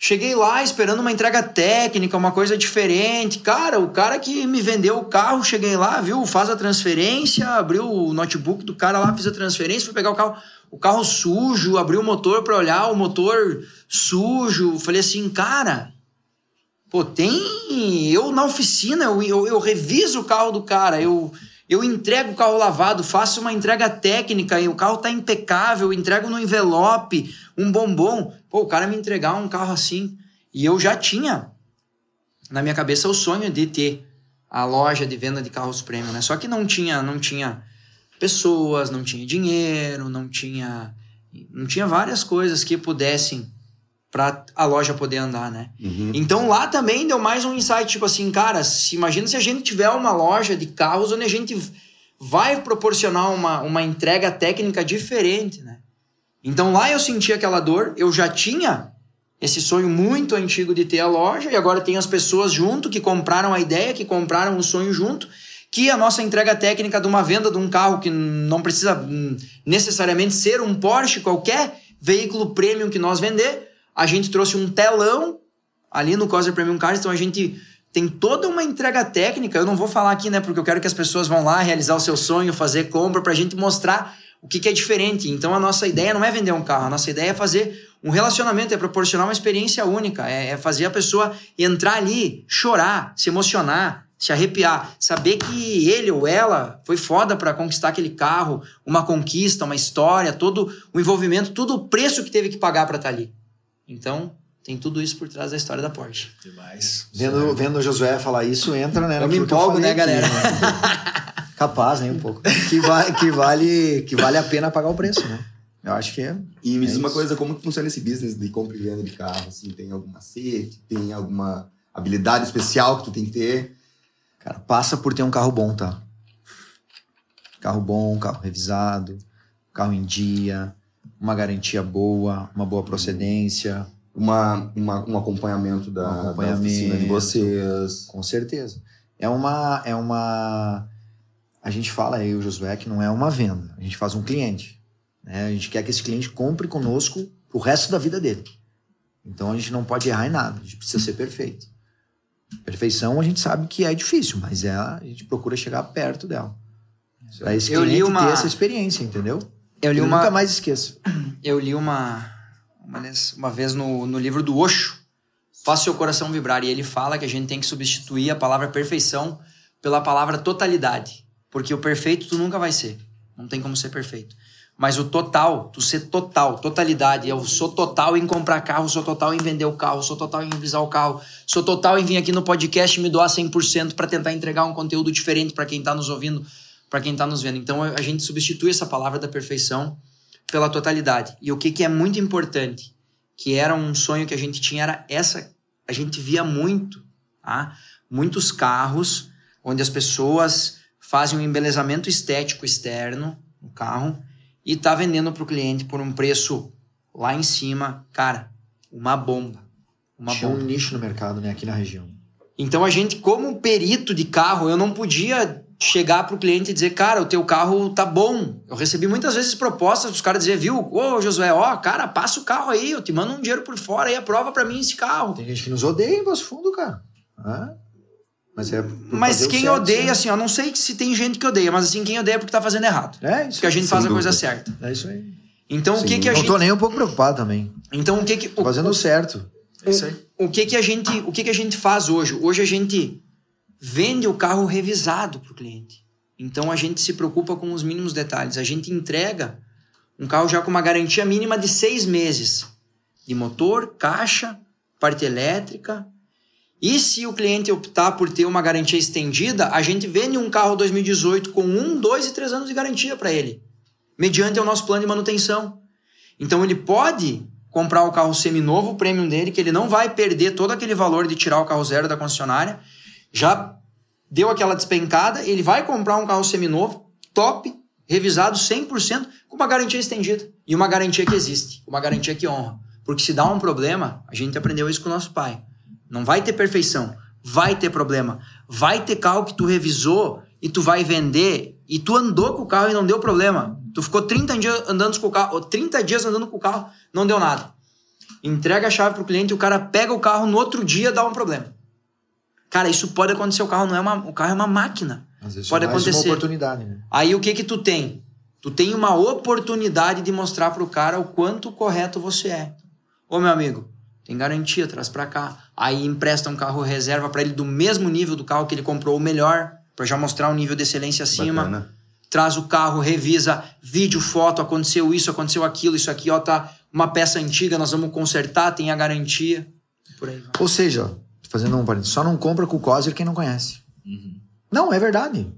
Cheguei lá esperando uma entrega técnica, uma coisa diferente. Cara, o cara que me vendeu o carro, cheguei lá, viu? Faz a transferência, abriu o notebook do cara lá, fiz a transferência, fui pegar o carro. O carro sujo, abri o motor para olhar, o motor sujo. Falei assim, cara, pô, tem. Eu na oficina, eu, eu, eu reviso o carro do cara, eu. Eu entrego o carro lavado, faço uma entrega técnica e o carro tá impecável, entrego no envelope, um bombom. Pô, o cara me entregar um carro assim. E eu já tinha na minha cabeça o sonho de ter a loja de venda de carros premium, né? Só que não tinha, não tinha pessoas, não tinha dinheiro, não tinha não tinha várias coisas que pudessem para a loja poder andar, né? Uhum. Então lá também deu mais um insight, tipo assim, cara, se, imagina se a gente tiver uma loja de carros onde a gente vai proporcionar uma, uma entrega técnica diferente, né? Então lá eu senti aquela dor, eu já tinha esse sonho muito antigo de ter a loja e agora tem as pessoas junto que compraram a ideia, que compraram o sonho junto, que a nossa entrega técnica de uma venda de um carro que não precisa hum, necessariamente ser um Porsche, qualquer veículo premium que nós vender, a gente trouxe um telão ali no Coser Premium Cars, então a gente tem toda uma entrega técnica. Eu não vou falar aqui, né, porque eu quero que as pessoas vão lá realizar o seu sonho, fazer compra, para a gente mostrar o que, que é diferente. Então a nossa ideia não é vender um carro, a nossa ideia é fazer um relacionamento, é proporcionar uma experiência única, é, é fazer a pessoa entrar ali, chorar, se emocionar, se arrepiar, saber que ele ou ela foi foda para conquistar aquele carro, uma conquista, uma história, todo o envolvimento, todo o preço que teve que pagar para estar ali. Então, tem tudo isso por trás da história da Porsche. Demais. Vendo, vendo o Josué falar isso, entra, né? Eu me empolgo, falei né, aqui, galera? né? Capaz, né? Um pouco. Que, va que, vale, que vale a pena pagar o preço, né? Eu acho que é. E me diz É uma isso. coisa, como que funciona esse business de compra e venda de carro? Assim, tem algum macete? Tem alguma habilidade especial que tu tem que ter? Cara, passa por ter um carro bom, tá? Carro bom, carro revisado, carro em dia, uma garantia boa, uma boa procedência, Uma, uma- um acompanhamento da, Um da acompanhamento. oficina de vocês? com certeza. É uma. É uma. A gente fala aí, o Josué, que não é uma venda. A gente faz um cliente. Né? A gente quer que esse cliente compre conosco o resto da vida dele. Então a gente não pode errar em nada. A gente precisa ser perfeito. Perfeição a gente sabe que é difícil, mas é, a gente procura chegar perto dela. Pra esse Eu li cliente uma- ter essa experiência, entendeu? Eu li Ele uma, nunca mais esqueça. eu li uma uma, vez- uma vez no, no livro do Osho, Faça seu coração vibrar, e ele fala que a gente tem que substituir a palavra perfeição pela palavra totalidade, porque o perfeito tu nunca vai ser, não tem como ser perfeito. Mas o total, tu ser total, totalidade, eu sou total em comprar carro, sou total em vender o carro, sou total em revisar o carro, sou total em vir aqui no podcast e me doar 100% para tentar entregar um conteúdo diferente para quem tá nos ouvindo, para quem tá nos vendo. Então a gente substitui essa palavra da perfeição pela totalidade. E o que, que é muito importante, que era um sonho que a gente tinha, era essa. A gente via muito, tá? Muitos carros onde as pessoas fazem um embelezamento estético externo no carro e tá vendendo para o cliente por um preço lá em cima, cara, uma bomba. Uma Tinha um bomba. nicho no mercado, né, aqui na região. Então a gente, como perito de carro, eu não podia chegar pro cliente e dizer, cara, o teu carro tá bom. Eu recebi muitas vezes propostas dos caras dizer, viu, ô Josué, ó, cara, passa o carro aí, eu te mando um dinheiro por fora aí, aprova pra mim esse carro. Tem gente que nos odeia em Passo Fundo, cara. Ah, Mas é. Mas o quem certo, odeia, sim. assim, ó, não sei se tem gente que odeia, mas assim, quem odeia é porque tá fazendo errado. É isso. Porque a gente faz a dúvida. coisa certa. É isso aí. Então o que que a não gente... tô nem um pouco preocupado também. Então o que que... O- fazendo o certo. É isso aí. o que que a gente o que que a gente faz hoje hoje a gente vende o carro revisado para o cliente. Então a gente se preocupa com os mínimos detalhes. A gente entrega um carro já com uma garantia mínima de seis meses de motor, caixa, parte elétrica. E se o cliente optar por ter uma garantia estendida, a gente vende um carro 2018 com um, dois e três anos de garantia para ele, mediante o nosso plano de manutenção. Então ele pode comprar o carro seminovo, o premium dele, que ele não vai perder todo aquele valor de tirar o carro zero da concessionária. Já deu aquela despencada, ele vai comprar um carro seminovo, top, revisado 100%, com uma garantia estendida. E uma garantia que existe, uma garantia que honra. Porque se dá um problema, a gente aprendeu isso com o nosso pai. Não vai ter perfeição, vai ter problema. Vai ter carro que tu revisou e tu vai vender e tu andou com o carro e não deu problema. Tu ficou 30 dias andando com o carro, ou 30 dias andando com o carro, não deu nada. Entrega a chave pro cliente o cara pega o carro no outro dia dá um problema. Cara, isso pode acontecer. O carro não é uma, o carro é uma máquina. Às vezes pode é mais acontecer. uma oportunidade, né? Aí o que que tu tem? Tu tem uma oportunidade de mostrar pro cara o quanto correto você é. Ô meu amigo, tem garantia, traz pra cá. Aí empresta um carro reserva para ele do mesmo nível do carro que ele comprou, o melhor, para já mostrar um nível de excelência acima. Bacana. Traz o carro, revisa vídeo, foto, aconteceu isso, aconteceu aquilo, isso aqui, ó, tá uma peça antiga, nós vamos consertar, tem a garantia. Por aí vai. Ou seja, fazendo um parênteses, só não compra com o Coser quem não conhece. Uhum. Não, é verdade.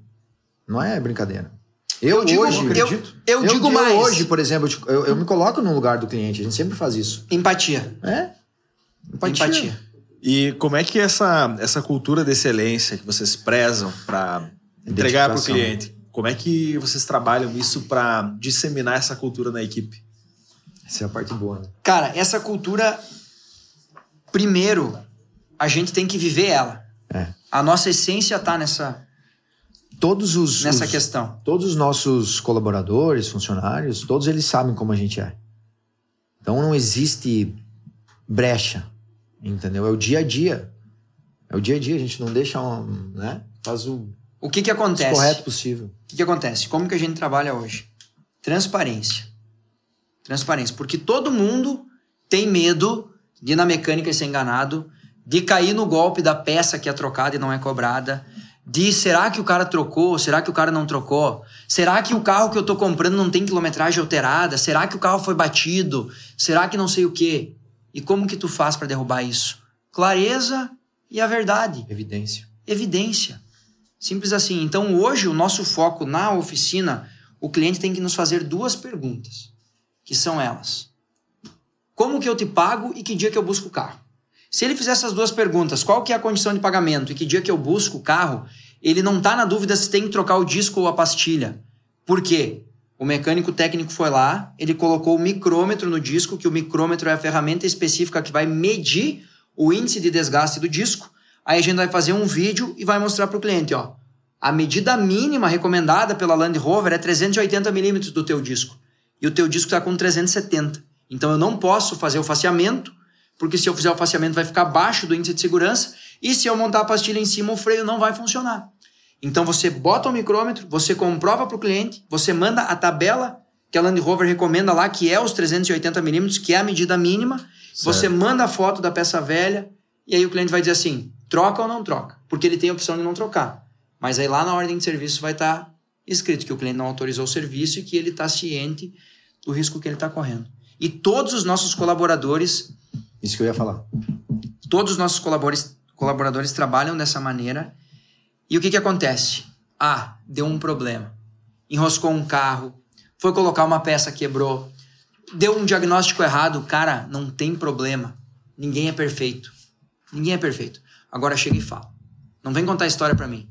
Não é brincadeira. Eu, Eu digo- hoje. eu- eu digo mais. hoje, por exemplo, eu, eu- eu me coloco no lugar do cliente. A gente sempre faz isso. Empatia. É? Empatia. E como é que essa, essa cultura de excelência que vocês prezam para entregar para o cliente, como é que vocês trabalham isso para disseminar essa cultura na equipe? Essa é a parte boa, né? Cara, essa cultura, primeiro, a gente tem que viver ela. É. A nossa essência tá nessa, Todos os. nessa os- questão. Todos os nossos colaboradores, funcionários, todos eles sabem como a gente é. Então não existe brecha, entendeu? É o dia a dia. É o dia a dia, a gente não deixa, um, né? Faz o O que que acontece? correto possível. O que, que acontece? Como que a gente trabalha hoje? Transparência. Transparência. Porque todo mundo tem medo de ir na mecânica ser enganado, de cair no golpe da peça que é trocada e não é cobrada, de será que o cara trocou, será que o cara não trocou? Será que o carro que eu tô comprando não tem quilometragem alterada? Será que o carro foi batido? Será que não sei o quê? E como que tu faz para derrubar isso? Clareza e a verdade Evidência. evidência. Simples assim. Então, hoje, o nosso foco na oficina, o cliente tem que nos fazer duas perguntas, que são elas. Como que eu te pago e que dia que eu busco o carro? Se ele fizer essas duas perguntas, qual que é a condição de pagamento e que dia que eu busco o carro, ele não está na dúvida se tem que trocar o disco ou a pastilha. Por quê? O mecânico técnico foi lá, ele colocou o micrômetro no disco, que o micrômetro é a ferramenta específica que vai medir o índice de desgaste do disco. Aí a gente vai fazer um vídeo e vai mostrar para o cliente, ó. A medida mínima recomendada pela Land Rover é 380 milímetros do teu disco. E o teu disco está com 370. Então eu não posso fazer o faceamento, porque se eu fizer o faceamento vai ficar abaixo do índice de segurança. E se eu montar a pastilha em cima, o freio não vai funcionar. Então você bota o micrômetro, você comprova para o cliente, você manda a tabela que a Land Rover recomenda lá, que é os 380 milímetros, que é a medida mínima. Você manda a foto da peça velha e aí o cliente vai dizer assim, troca ou não troca? Porque ele tem a opção de não trocar. Mas aí lá na ordem de serviço vai estar escrito que o cliente não autorizou o serviço e que ele está ciente do risco que ele está correndo. E todos os nossos colaboradores Isso que eu ia falar. todos os nossos colaboradores, trabalham dessa maneira. E o que, que acontece? Ah, deu um problema. Enroscou um carro, foi colocar uma peça, quebrou, deu um diagnóstico errado. Cara, não tem problema. Ninguém é perfeito. Ninguém é perfeito. Agora chega e fala. Não vem contar história pra mim.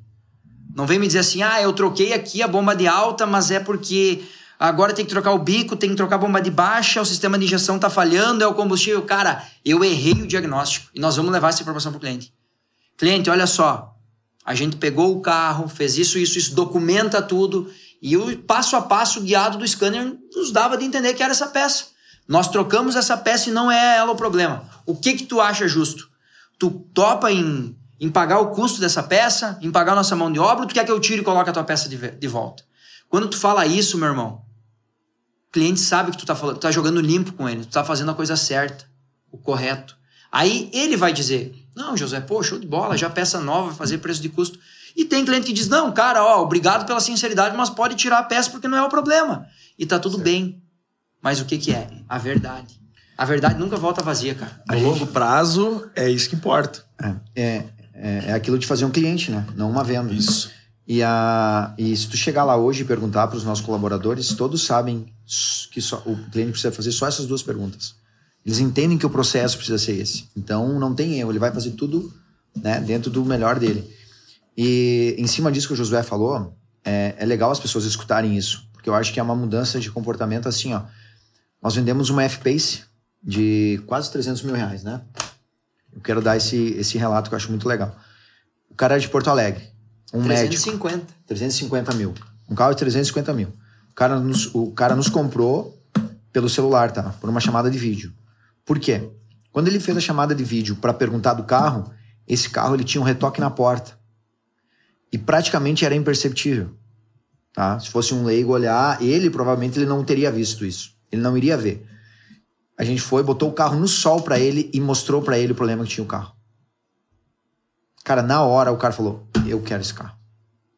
Não vem me dizer assim, ah, eu troquei aqui a bomba de alta, mas é porque agora tem que trocar o bico, tem que trocar a bomba de baixa, o sistema de injeção tá falhando, é o combustível. Cara, eu errei o diagnóstico e nós vamos levar essa informação pro cliente. Cliente, olha só, a gente pegou o carro, fez isso, isso, isso, documenta tudo e o passo a passo guiado do scanner nos dava de entender que era essa peça. Nós trocamos essa peça e não é ela o problema. O que que tu acha justo? Tu topa em, em pagar o custo dessa peça, em pagar a nossa mão de obra, ou tu quer que eu tire e coloque a tua peça de, de volta? Quando tu fala isso, meu irmão, o cliente sabe que tu tá, falando, tu tá jogando limpo com ele, tu tá fazendo a coisa certa, o correto. Aí ele vai dizer, Não, José, pô, show de bola, já peça nova, vai fazer preço de custo. E tem cliente que diz: não, cara, ó, obrigado pela sinceridade, mas pode tirar a peça porque não é o problema. E tá tudo bem. Mas o que, que é? A verdade. A verdade nunca volta vazia, cara. A longo prazo, é isso que importa. É, é, é aquilo de fazer um cliente, né? Não uma venda. Isso. E, a, e se tu chegar lá hoje e perguntar para os nossos colaboradores, todos sabem que só, o cliente precisa fazer só essas duas perguntas. Eles entendem que o processo precisa ser esse. Então não tem erro, ele vai fazer tudo né, dentro do melhor dele. E em cima disso que o Josué falou, é, é legal as pessoas escutarem isso, porque eu acho que é uma mudança de comportamento assim, ó. Nós vendemos uma F-Pace de quase 300 mil reais, né? Eu quero dar esse, esse relato que eu acho muito legal. O cara é de Porto Alegre, um médico. 350. 350 mil. Um carro de 350 mil. Cara, nos, o cara nos comprou pelo celular, tá? Por uma chamada de vídeo. Por quê? Quando ele fez a chamada de vídeo para perguntar do carro, esse carro ele tinha um retoque na porta. E praticamente era imperceptível. Tá? Se fosse um leigo olhar, ele provavelmente ele não teria visto isso. Ele não iria ver. A gente foi, botou o carro no sol para ele e mostrou para ele o problema que tinha o carro. Cara, na hora o cara falou: Eu quero esse carro.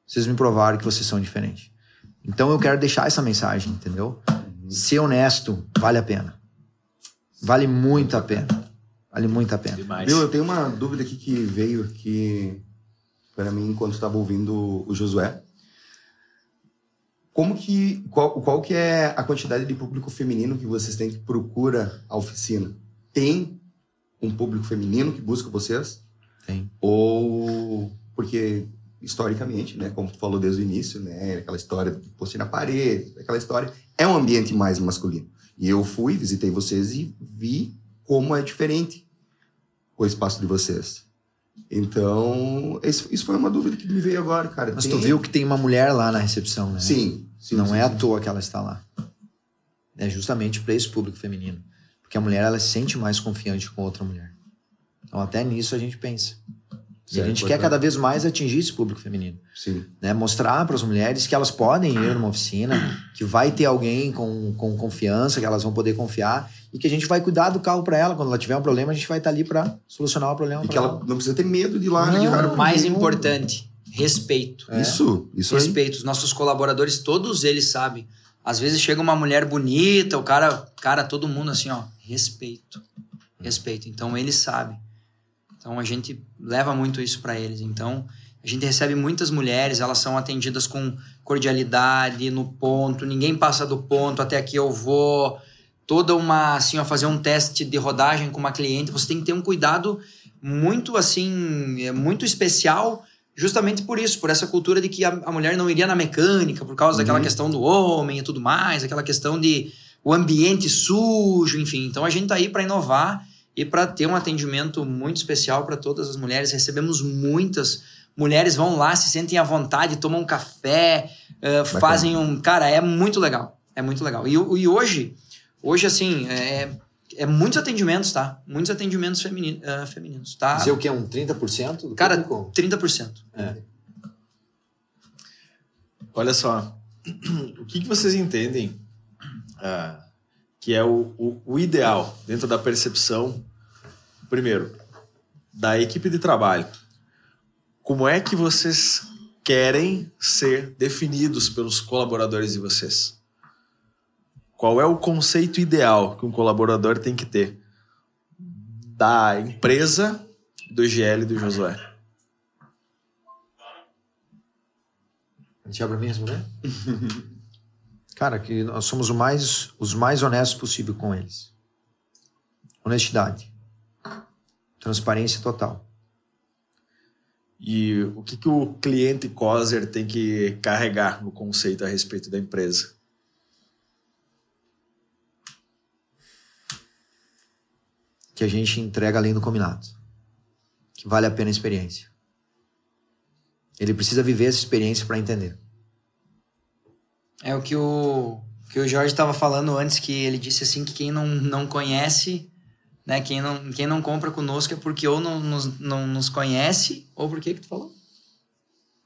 Vocês me provaram que vocês são diferentes. Então eu quero deixar essa mensagem, entendeu? Ser honesto vale a pena. Vale muito a pena. Vale muito a pena. Demais. Viu, eu tenho uma dúvida aqui que veio aqui para mim enquanto estava ouvindo o Josué. Como que qual, qual que é a quantidade de público feminino que vocês têm que procura a oficina? Tem um público feminino que busca vocês? Tem. Ou porque historicamente, né, como tu falou desde o início, né, aquela história do postei na parede, aquela história é um ambiente mais masculino. E eu fui, visitei vocês e vi como é diferente o espaço de vocês. Então, isso, foi uma dúvida que me veio agora, cara. Mas Tem- tu viu que tem uma mulher lá na recepção, né? Sim. sim não sim, é à sim. toa que ela está lá. É justamente para esse público feminino. Porque a mulher ela se sente mais confiante com outra mulher. Então até nisso a gente pensa. E a gente quer cada vez mais atingir esse público feminino. Sim. Né? Mostrar para as mulheres que elas podem ir numa oficina, que vai ter alguém com, com confiança, que elas vão poder confiar e que a gente vai cuidar do carro para ela. Quando ela tiver um problema, a gente vai estar ali para solucionar o problema E que ela ela. não precisa ter medo de ir lá, né, Não? O mais nenhum. importante, respeito. Isso, isso aí. Respeito. Os nossos colaboradores, todos eles sabem. Às vezes chega uma mulher bonita, o cara, cara, todo mundo assim, ó, respeito. Respeito. Então eles sabem. Então a gente leva muito isso para eles. Então a gente recebe muitas mulheres, elas são atendidas com cordialidade, no ponto, ninguém passa do ponto, até aqui eu vou. Toda uma, assim, ó, fazer um teste de rodagem com uma cliente, você tem que ter um cuidado muito, assim, é, muito especial justamente por isso, por essa cultura de que a, a mulher não iria na mecânica, por causa daquela questão do homem e tudo mais, aquela questão de o ambiente sujo, enfim. Então a gente tá aí para inovar e para ter um atendimento muito especial para todas as mulheres. Recebemos muitas mulheres vão lá, se sentem à vontade, tomam um café, eh, fazem um, cara, é muito legal. É muito legal. E, e hoje, hoje assim, é, é muitos atendimentos, tá? Muitos atendimentos femini, eh, femininos, tá? Dizer o que? Um 30% do Cara, público? 30%. Olha só, o que, que vocês entendem ah, que é o, o, o ideal dentro da percepção, primeiro, da equipe de trabalho? Como é que vocês querem ser definidos pelos colaboradores de vocês? Qual é o conceito ideal que um colaborador tem que ter da empresa, do GL e do Josué? Deixa pra mim responder? Cara, que nós somos o mais, os mais honestos possível com eles. Honestidade. Transparência total. E o que, que o cliente COSER tem que carregar no conceito a respeito da empresa? Que a gente entrega além do combinado. Que vale a pena a experiência. Ele precisa viver essa experiência para entender. É o que o, que o Jorge estava falando antes, que ele disse assim que quem não, não conhece, né, quem não, quem não compra conosco é porque ou não nos, não nos conhece, ou por que que tu falou?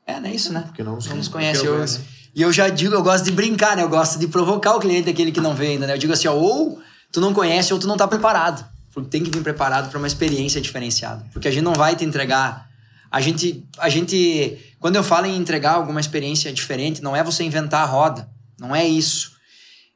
É, não é isso, né? Porque não Não nos Porque conhece. não Eu, conhece. e eu já digo, eu gosto de brincar, né? Eu gosto de provocar o cliente, aquele que não vem ainda, né? Eu digo assim, ó, ou tu não conhece ou tu não tá preparado. porque tem que vir preparado para uma experiência diferenciada. Porque a gente não vai te entregar. A gente, a gente, quando eu falo em entregar alguma experiência diferente, não é você inventar a roda. Não é isso.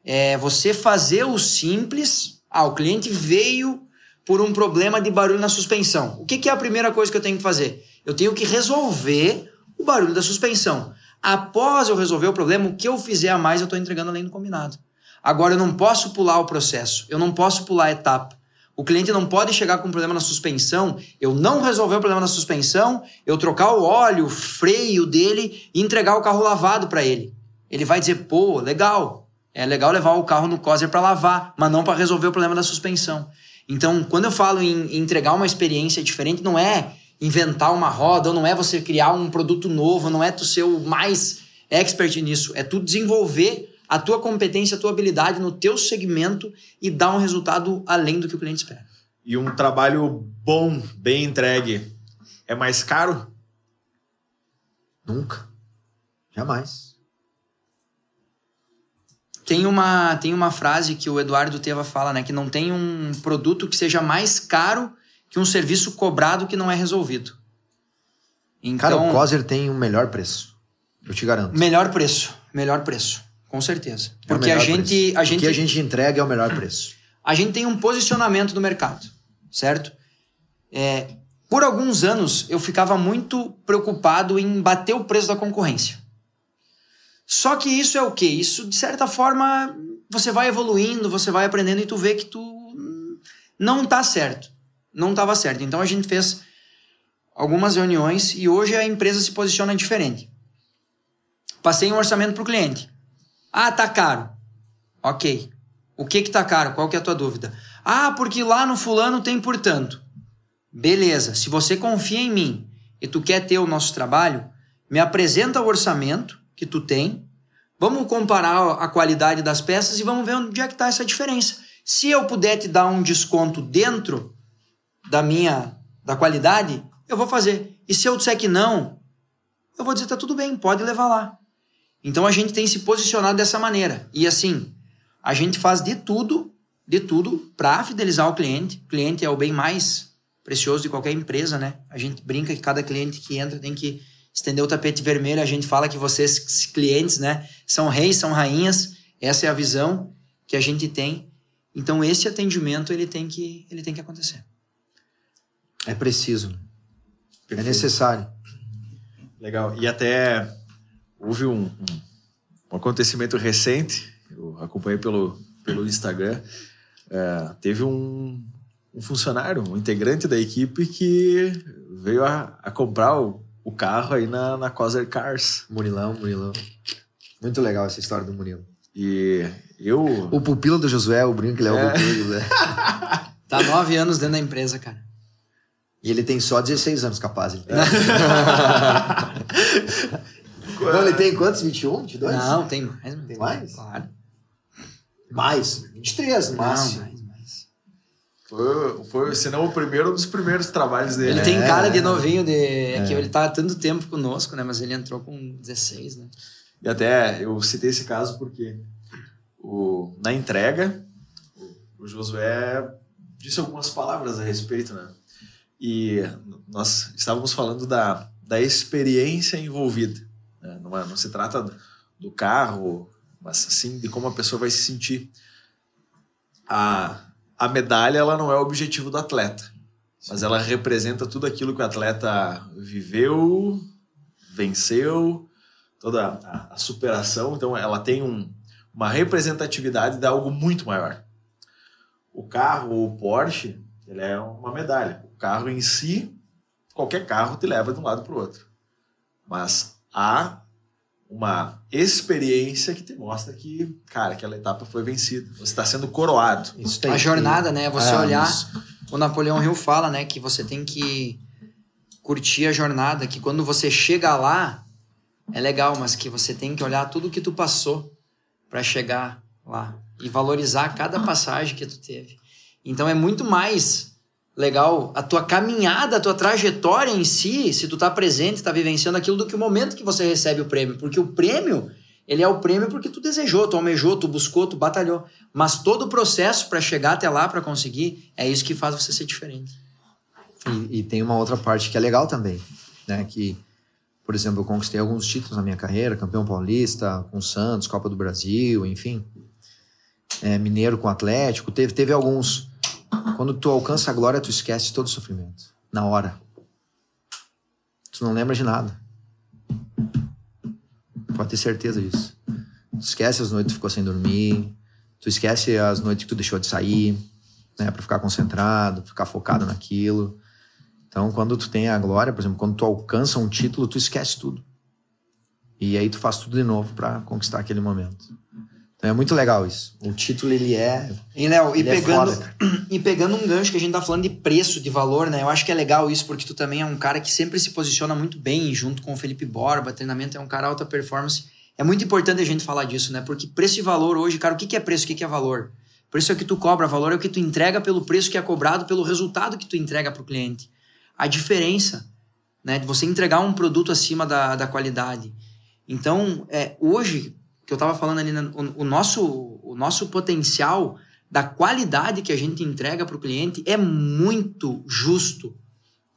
É você fazer o simples. Ah, o cliente veio por um problema de barulho na suspensão. O que, que é a primeira coisa que eu tenho que fazer? Eu tenho que resolver o barulho da suspensão. Após eu resolver o problema, o que eu fizer a mais, eu estou entregando além do combinado. Agora, eu não posso pular o processo, eu não posso pular a etapa. O cliente não pode chegar com um problema na suspensão, eu não resolver o problema na suspensão, eu trocar o óleo, o freio dele e entregar o carro lavado para ele. Ele vai dizer, pô, legal, é legal levar o carro no COSER para lavar, mas não para resolver o problema da suspensão. Então, quando eu falo em entregar uma experiência diferente, não é inventar uma roda, ou não é você criar um produto novo, não é tu ser o mais expert nisso, é tu desenvolver a tua competência, a tua habilidade no teu segmento e dar um resultado além do que o cliente espera. E um trabalho bom, bem entregue, é mais caro? Nunca. Jamais. Tem uma, tem uma frase que o Eduardo Teva fala, né? Que não tem um produto que seja mais caro que um serviço cobrado que não é resolvido. Então, Cara, o Coser tem o um melhor preço. Eu te garanto. Melhor preço. Melhor preço. Com certeza. É Porque a gente, a gente. O que a gente entrega é o melhor preço. A gente tem um posicionamento no mercado, certo? É, por alguns anos eu ficava muito preocupado em bater o preço da concorrência. Só que isso é o quê? Isso, de certa forma, você vai evoluindo, você vai aprendendo e tu vê que tu não tá certo. Não estava certo. Então a gente fez algumas reuniões e hoje a empresa se posiciona diferente. Passei um orçamento para o cliente. Ah, tá caro. Ok. O que que tá caro? Qual que é a tua dúvida? Ah, porque lá no fulano tem por tanto. Beleza. Se você confia em mim e tu quer ter o nosso trabalho, me apresenta o orçamento que tu tem. Vamos comparar a qualidade das peças e vamos ver onde é que está essa diferença. Se eu puder te dar um desconto dentro da minha da qualidade, eu vou fazer. E se eu disser que não, eu vou dizer tá tudo bem, pode levar lá. Então a gente tem se posicionado dessa maneira. E assim, a gente faz de tudo, de tudo para fidelizar o cliente. O cliente é o bem mais precioso de qualquer empresa, né? A gente brinca que cada cliente que entra tem que estender o tapete vermelho. A gente fala que vocês clientes, né, são reis, são rainhas. Essa é a visão que a gente tem. Então esse atendimento ele tem que ele tem que acontecer. É preciso. Perfeito. É necessário. Legal. E até houve um, um, um acontecimento recente, eu acompanhei pelo, pelo Instagram, é, teve um, um, funcionário, um integrante da equipe que veio a, a comprar o, o, carro aí na, na Coser Cars. Murilão, Murilão. Muito legal essa história do Murilo. E eu... O pupilo do Josué, o brinco, ele é, é. o pupilo do Josué. tá nove anos dentro da empresa, cara. E ele tem só 16 anos, capaz. Ele tem. Não, ele tem quantos? 21? 22? Não, tem mais. Tem mais? Claro. Mais? 23 no máximo. mais, mais. Foi, foi, se não o primeiro, um dos primeiros trabalhos dele. Ele é, tem cara de novinho, de, é. que ele tá há tanto tempo conosco, né? Mas ele entrou com 16, né? E até eu citei esse caso porque o, na entrega, o, o Josué disse algumas palavras a respeito, né? E nós estávamos falando da, da experiência envolvida. Não, é, não se trata do carro, mas sim de como a pessoa vai se sentir. A, a medalha ela não é o objetivo do atleta, sim. mas ela representa tudo aquilo que o atleta viveu, venceu, toda a, a superação. Então ela tem um, uma representatividade de algo muito maior. O carro, o Porsche, ele é uma medalha. O carro em si, qualquer carro te leva de um lado para o outro. Mas há uma experiência que te mostra que, cara, aquela etapa foi vencida. Você está sendo coroado. a jornada, né? Você é, olhar. Isso. O Napoleão Hill fala, né, que você tem que curtir a jornada, que quando você chega lá é legal, mas que você tem que olhar tudo que tu passou para chegar lá e valorizar cada passagem que tu teve. Então é muito mais legal a tua caminhada, a tua trajetória em si, se tu tá presente, tá vivenciando aquilo do que o momento que você recebe o prêmio, porque o prêmio Ele é o prêmio porque tu desejou, tu almejou, tu buscou, tu batalhou. Mas todo o processo para chegar até lá, para conseguir, é isso que faz você ser diferente. E, e, tem uma outra parte que é legal também, né? Que, por exemplo, eu conquistei alguns títulos na minha carreira, campeão paulista, com Santos, Copa do Brasil, enfim. É, mineiro com Atlético, teve, teve alguns. Quando tu alcança a glória, tu esquece todo o sofrimento. Na hora. Tu não lembra de nada. Pode ter certeza disso. Tu esquece as noites que tu ficou sem dormir. Tu esquece as noites que tu deixou de sair, né? Pra ficar concentrado, ficar focado naquilo. Então, quando tu tem a glória, por exemplo, quando tu alcança um título, tu esquece tudo. E aí tu faz tudo de novo para conquistar aquele momento. Então é muito legal isso. O título, ele é. E, Léo, e, é pegando, foda, e pegando um gancho que a gente tá falando de preço, de valor, né? Eu acho que é legal isso, porque tu também é um cara que sempre se posiciona muito bem junto com o Felipe Borba. Treinamento é um cara alta performance. É muito importante a gente falar disso, né? Porque preço e valor hoje, cara, o que que é preço? O que que é valor? Preço é o que tu cobra, valor é o que tu entrega pelo preço que é cobrado, pelo resultado que tu entrega pro cliente. A diferença, né? De você entregar um produto acima da, da qualidade. Então, é, hoje, que eu estava falando ali, né, o, o, nosso, o nosso potencial da qualidade que a gente entrega para o cliente é muito justo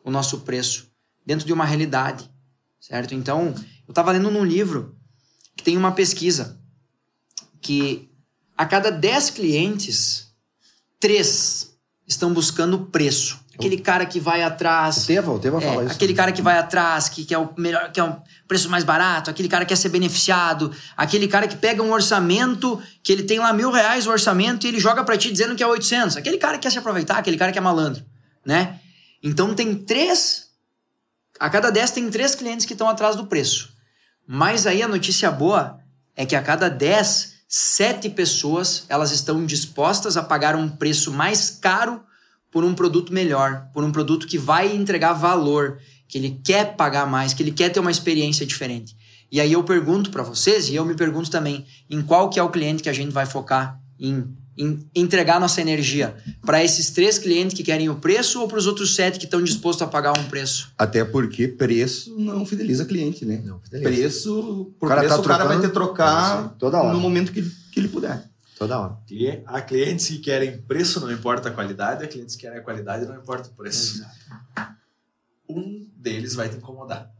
o nosso preço dentro de uma realidade, certo? Então, eu estava lendo num livro que tem uma pesquisa que a cada 10 clientes, 3 estão buscando preço. Aquele cara que vai atrás. O Teva, o Teva É, fala isso. aquele cara que vai atrás, que, que é o melhor, que é o preço mais barato, aquele cara que quer ser beneficiado, aquele cara que pega um orçamento, que ele tem lá mil reais o orçamento e ele joga pra ti dizendo que é 800. Aquele cara que quer se aproveitar, aquele cara que é malandro, né? Então tem três, a cada dez tem três clientes que estão atrás do preço. Mas aí a notícia boa é que a cada dez, sete pessoas, elas estão dispostas a pagar um preço mais caro por um produto melhor, por um produto que vai entregar valor, que ele quer pagar mais, que ele quer ter uma experiência diferente. E aí eu pergunto para vocês, e eu me pergunto também, em qual que é o cliente que a gente vai focar em, em entregar nossa energia? Para esses três clientes que querem o preço ou para os outros sete que estão dispostos a pagar um preço? Até porque preço não fideliza cliente, né? Não, fideliza. Preço, por O cara preço, tá o cara vai ter que trocar toda hora. no momento que, que ele puder. Toda hora. Há clientes que querem preço, não importa a qualidade, há clientes que querem a qualidade, não importa o preço. Um deles vai te incomodar.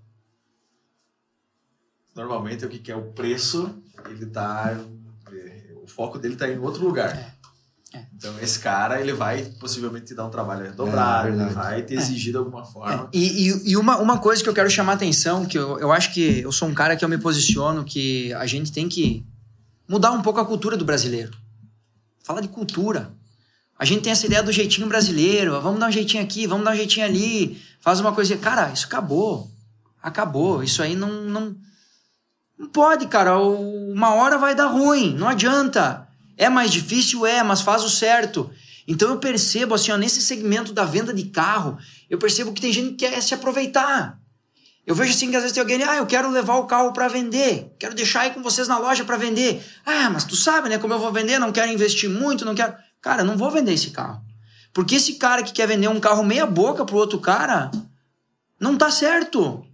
Normalmente, o que quer o preço, ele tá. eh, O foco dele tá em outro lugar. É, é. Então, esse cara, ele vai possivelmente te dar um trabalho redobrado, É, ele vai te exigir de alguma forma. E, e, e uma, uma coisa que eu quero chamar a atenção, que eu, eu acho que eu sou um cara que eu me posiciono, que a gente tem que mudar um pouco a cultura do brasileiro. Fala de cultura. A gente tem essa ideia do jeitinho brasileiro, vamos dar um jeitinho aqui, vamos dar um jeitinho ali, faz uma coisinha. Cara, isso acabou. Acabou. Isso aí não, não, não pode, cara. Uma hora vai dar ruim, não adianta. É mais difícil? É, mas faz o certo. Então eu percebo, assim, ó, nesse segmento da venda de carro, eu percebo que tem gente que quer se aproveitar. Eu vejo assim que às vezes tem alguém, ah, eu quero levar o carro para vender, quero deixar aí com vocês na loja para vender. Ah, mas tu sabe, né, como eu vou vender, não quero investir muito, não quero. Cara, não vou vender esse carro. Porque esse cara que quer vender um carro meia boca pro outro cara, não tá certo.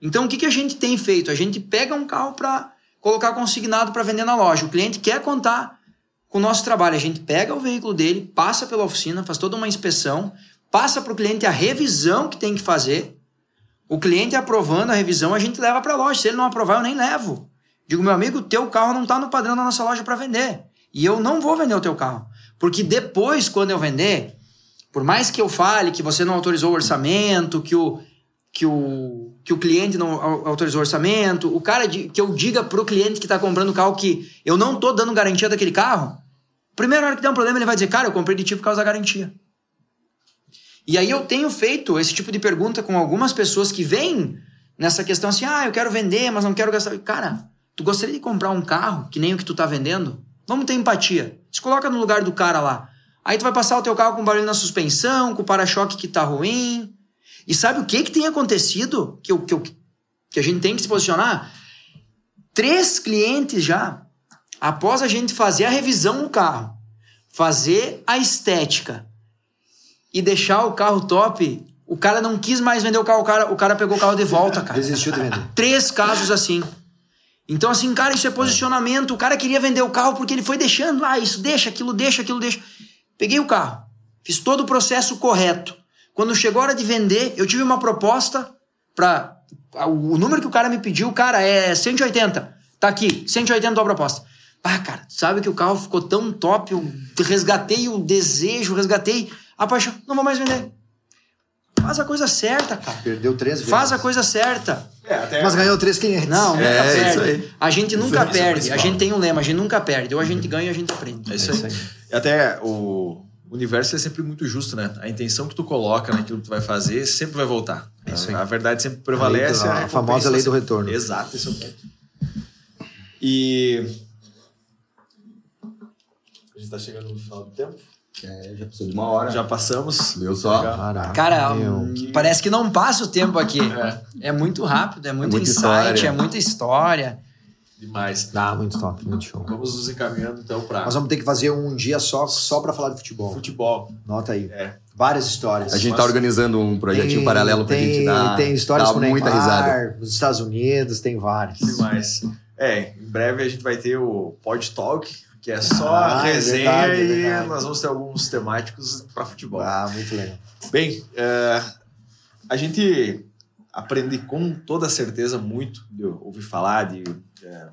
Então o que, que a gente tem feito? A gente pega um carro para colocar consignado para vender na loja. O cliente quer contar com o nosso trabalho. A gente pega o veículo dele, passa pela oficina, faz toda uma inspeção, passa para o cliente a revisão que tem que fazer. O cliente aprovando a revisão, a gente leva para a loja. Se ele não aprovar, eu nem levo. Digo, meu amigo, teu carro não está no padrão da nossa loja para vender. E eu não vou vender o teu carro. Porque depois, quando eu vender, por mais que eu fale que você não autorizou o orçamento, que o, que o, que o cliente não au- autorizou o orçamento, o cara de- que eu diga pro cliente que está comprando o carro que eu não tô dando garantia daquele carro, primeira hora que der um problema, ele vai dizer, cara, eu comprei de ti por causa da garantia. E aí eu tenho feito esse tipo de pergunta com algumas pessoas que vêm nessa questão assim, ah, eu quero vender, mas não quero gastar. Cara, tu gostaria de comprar um carro que nem o que tu tá vendendo? Vamos ter empatia. Se coloca no lugar do cara lá. Aí tu vai passar o teu carro com barulho na suspensão, com o para-choque que tá ruim. E sabe o que que tem acontecido? Que, eu, que, eu, que a gente tem que se posicionar? Três clientes já, após a gente fazer a revisão no carro, fazer a estética e deixar o carro top, o cara não quis mais vender o carro, o cara, o cara pegou o carro de volta, cara. Desistiu de vender. Três casos assim. Então, assim, cara, isso é posicionamento. O cara queria vender o carro porque ele foi deixando lá, isso deixa, aquilo deixa, aquilo deixa. Peguei o carro, fiz todo o processo correto. Quando chegou a hora de vender, eu tive uma proposta para o número que o cara me pediu, cara, é 180. Tá aqui, 180 a proposta. Ah, cara, sabe que o carro ficou tão top, eu resgatei o desejo, resgatei a paixão. Não vou mais vender. Faz a coisa certa, cara. Perdeu três vezes. Faz a coisa certa. É, até Mas ganhou três clientes. Não, nunca É, perde. isso aí. A gente nunca isso é perde. A principal. gente tem um lema, a gente nunca perde. Ou a gente ganha ou a gente aprende. É isso aí. E até o universo é sempre muito justo, né? A intenção que tu coloca naquilo que tu vai fazer sempre vai voltar. É isso aí. A verdade sempre prevalece. A lei do- a famosa lei do retorno. Exato, esse é o ponto. E. A gente tá chegando no final do tempo. É, já passou de uma hora. Já passamos. Viu só? Caraca, Cara, meu. parece que não passa o tempo aqui. É. É, muito rápido, é muito muita insight, história. é muita história. Demais. Dá, muito top, muito show. Vamos nos encaminhando então para Nós vamos ter que fazer um dia só, só pra falar de futebol. futebol. Nota aí. É. Várias histórias. A gente Mas- tá organizando um projetinho paralelo pra tem, gente dar, Tem histórias dar com muita Neymar, risada. nos Estados Unidos, tem várias. Demais. É, em breve a gente vai ter o Pod Talk, que é só Ah, é resenha verdade, é e verdade. nós vamos ter alguns temáticos para futebol. Ah, muito legal. Bem, é, a gente aprende com toda certeza muito de ouvir falar, de é,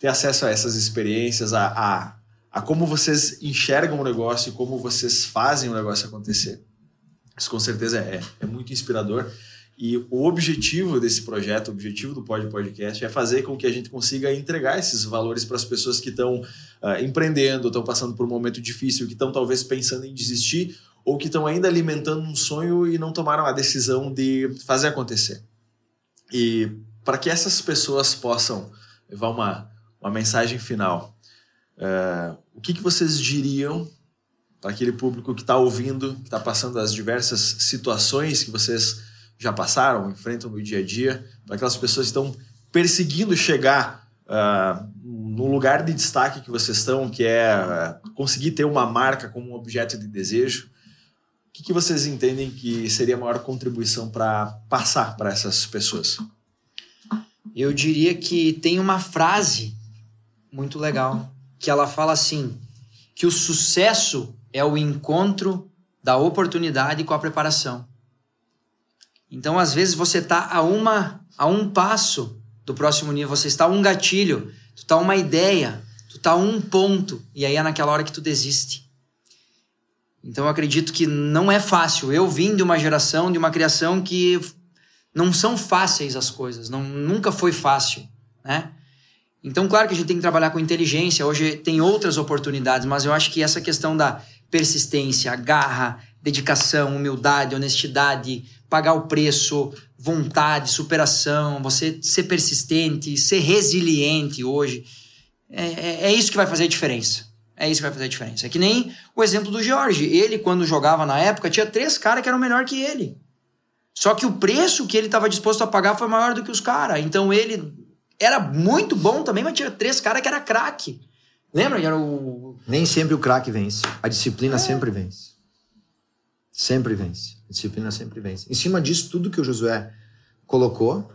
ter acesso a essas experiências, a, a, a como vocês enxergam o negócio e como vocês fazem o negócio acontecer. Isso com certeza é, é muito inspirador. E o objetivo desse projeto, o objetivo do Pod Podcast é fazer com que a gente consiga entregar esses valores para as pessoas que estão ah, empreendendo, estão passando por um momento difícil, que estão talvez pensando em desistir ou que estão ainda alimentando um sonho e não tomaram a decisão de fazer acontecer. E para que essas pessoas possam levar uma, uma mensagem final, eh, o que, que vocês diriam para aquele público que está ouvindo, que está passando as diversas situações que vocês já passaram, enfrentam no dia a dia, para aquelas pessoas que estão perseguindo chegar ah, no lugar de destaque que vocês estão, que é ah, conseguir ter uma marca como um objeto de desejo. O que, que vocês entendem que seria a maior contribuição para passar para essas pessoas? Eu diria que tem uma frase muito legal que ela fala assim: que o sucesso é o encontro da oportunidade com a preparação. Então, às vezes você está a uma a um passo do próximo nível, você está a um gatilho, tu está a uma ideia, tu está a um ponto e aí é naquela hora que tu desiste. Então, eu acredito que não é fácil. Eu vim de uma geração, de uma criação que não são fáceis as coisas, não, nunca foi fácil, né? Então, claro que a gente tem que trabalhar com inteligência, hoje tem outras oportunidades, mas eu acho que essa questão da persistência, garra, dedicação, humildade, honestidade, pagar o preço, vontade, superação, você ser persistente, ser resiliente hoje, é, é, é isso que vai fazer a diferença. É isso que vai fazer a diferença. É que nem o exemplo do Jorge. Ele, quando jogava na época, tinha três caras que eram melhor que ele. Só que o preço que ele estava disposto a pagar foi maior do que os caras. Então ele era muito bom também, mas tinha três caras que era craque. Lembra? Era o. Nem sempre o craque vence. A disciplina sempre vence. Sempre vence. Disciplina sempre vence. Em cima disso, tudo que o Josué colocou,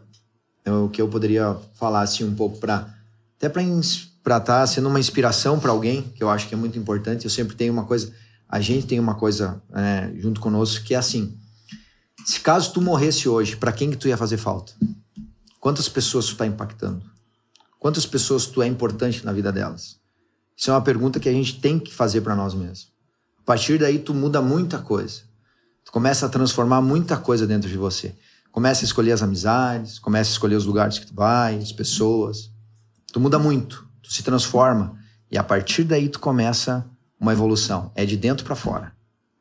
é o que eu poderia falar assim um pouco para até para estar tá sendo uma inspiração para alguém, que eu acho que é muito importante. Eu sempre tenho uma coisa, a gente tem uma coisa é, junto conosco que é assim: se caso tu morresse hoje, para quem que tu ia fazer falta? Quantas pessoas tu está impactando? Quantas pessoas tu é importante na vida delas? Isso é uma pergunta que a gente tem que fazer para nós mesmos. A partir daí, tu muda muita coisa. Tu começa a transformar muita coisa dentro de você. Começa a escolher as amizades, começa a escolher os lugares que tu vai, as pessoas. Tu muda muito, tu se transforma. E a partir daí, tu começa uma evolução. É de dentro para fora.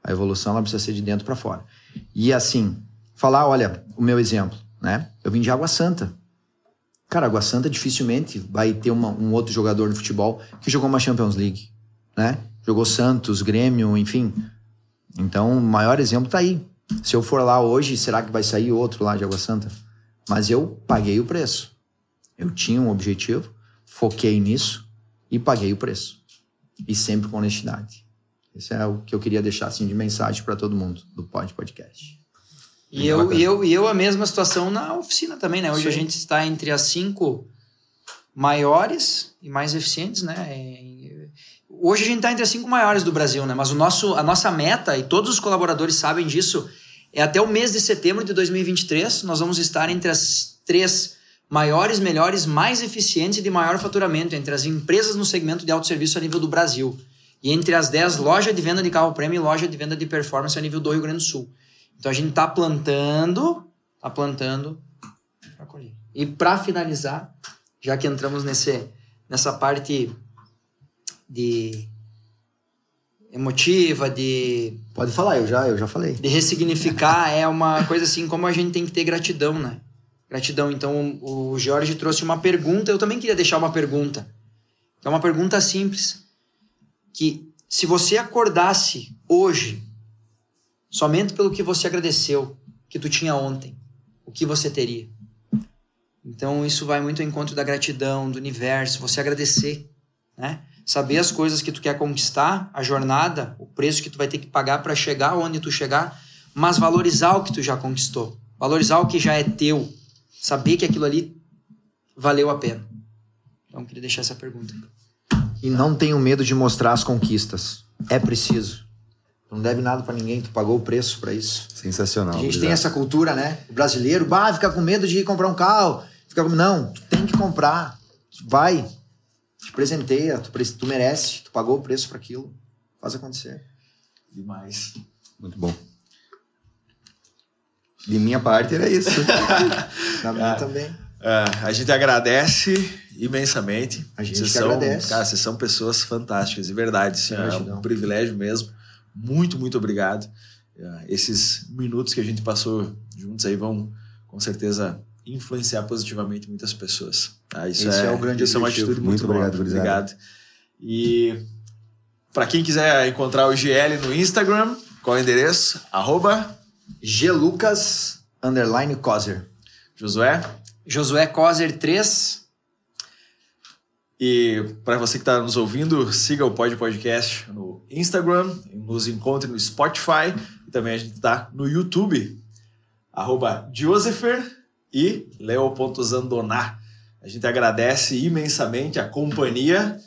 A evolução ela precisa ser de dentro para fora. E assim, falar, olha, o meu exemplo, né? Eu vim de Água Santa. Cara, Água Santa dificilmente vai ter uma, um outro jogador de futebol que jogou uma Champions League, né? Jogou Santos, Grêmio, enfim. Então, o maior exemplo tá aí. Se eu for lá hoje, será que vai sair outro lá de Água Santa? Mas eu paguei o preço. Eu tinha um objetivo, foquei nisso e paguei o preço. E sempre com honestidade. Esse é o que eu queria deixar assim de mensagem para todo mundo do Pod Podcast. E eu, e, eu, e eu a mesma situação na oficina também, né? Hoje a gente está entre as cinco maiores e mais eficientes, né? Hoje a gente está entre as cinco maiores do Brasil, né? Mas o nosso, a nossa meta, e todos os colaboradores sabem disso, é até o mês de setembro de 2023, nós vamos estar entre as três maiores, melhores, mais eficientes e de maior faturamento entre as empresas no segmento de autosserviço a nível do Brasil. E entre as 10 lojas de venda de carro prêmio e loja de venda de performance a nível do Rio Grande do Sul. Então a gente está plantando, está plantando. E para finalizar, já que entramos nesse, nessa parte de emotiva, de Pode falar, eu já, eu já falei. de ressignificar é uma coisa assim como a gente tem que ter gratidão, né? Gratidão. Então o Jorge trouxe uma pergunta, eu também queria deixar uma pergunta. É uma pergunta simples, que se você acordasse hoje somente pelo que você agradeceu que tu tinha ontem, o que você teria? Então isso vai muito ao encontro da gratidão, do universo, você agradecer, né? Saber as coisas que tu quer conquistar, a jornada, o preço que tu vai ter que pagar para chegar onde tu chegar, mas valorizar o que tu já conquistou, valorizar o que já é teu, saber que aquilo ali valeu a pena. Então eu queria deixar essa pergunta. E não tenho medo de mostrar as conquistas. É preciso. Não deve nada pra ninguém, tu pagou o preço pra isso. Sensacional. A gente tem Gurizada. essa cultura, né? O brasileiro, bah, fica com medo de ir comprar um carro. Fica com... Não, tu tem que comprar. Vai. Te presenteia, tu, tu merece, tu pagou o preço pra aquilo. Faz acontecer. Demais. Muito bom. De minha parte era isso. Na minha também. É, a gente agradece imensamente. A gente Vocês que são, agradece. Cara, vocês são pessoas fantásticas, de verdade. Assim, é um privilégio mesmo. Muito, muito obrigado. É, Esses minutos que a gente passou juntos aí vão, com certeza, influenciar positivamente muitas pessoas. Tá? Isso Esse é, é o grande isso é uma atitude muito, Muito obrigado, boa. Obrigado. E para quem quiser encontrar o GL no Instagram, qual é o endereço? Arroba Glucas underline Coser. Josué. Josué Coser 3, E para você que está nos ouvindo, siga o Pod Podcast no Instagram, nos encontre no Spotify e também a gente está no YouTube, arroba Josefer e leo.zandoná. A gente agradece imensamente a companhia.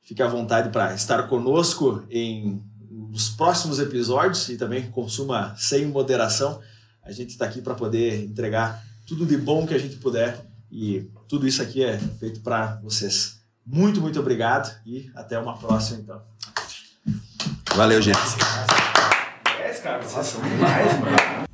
Fique à vontade para estar conosco em nos próximos episódios e também consuma sem moderação. A gente está aqui para poder entregar tudo de bom que a gente puder e tudo isso aqui é feito para vocês. Muito, muito obrigado e até uma próxima, então. Valeu, gente. É, cara, vocês são demais, mano.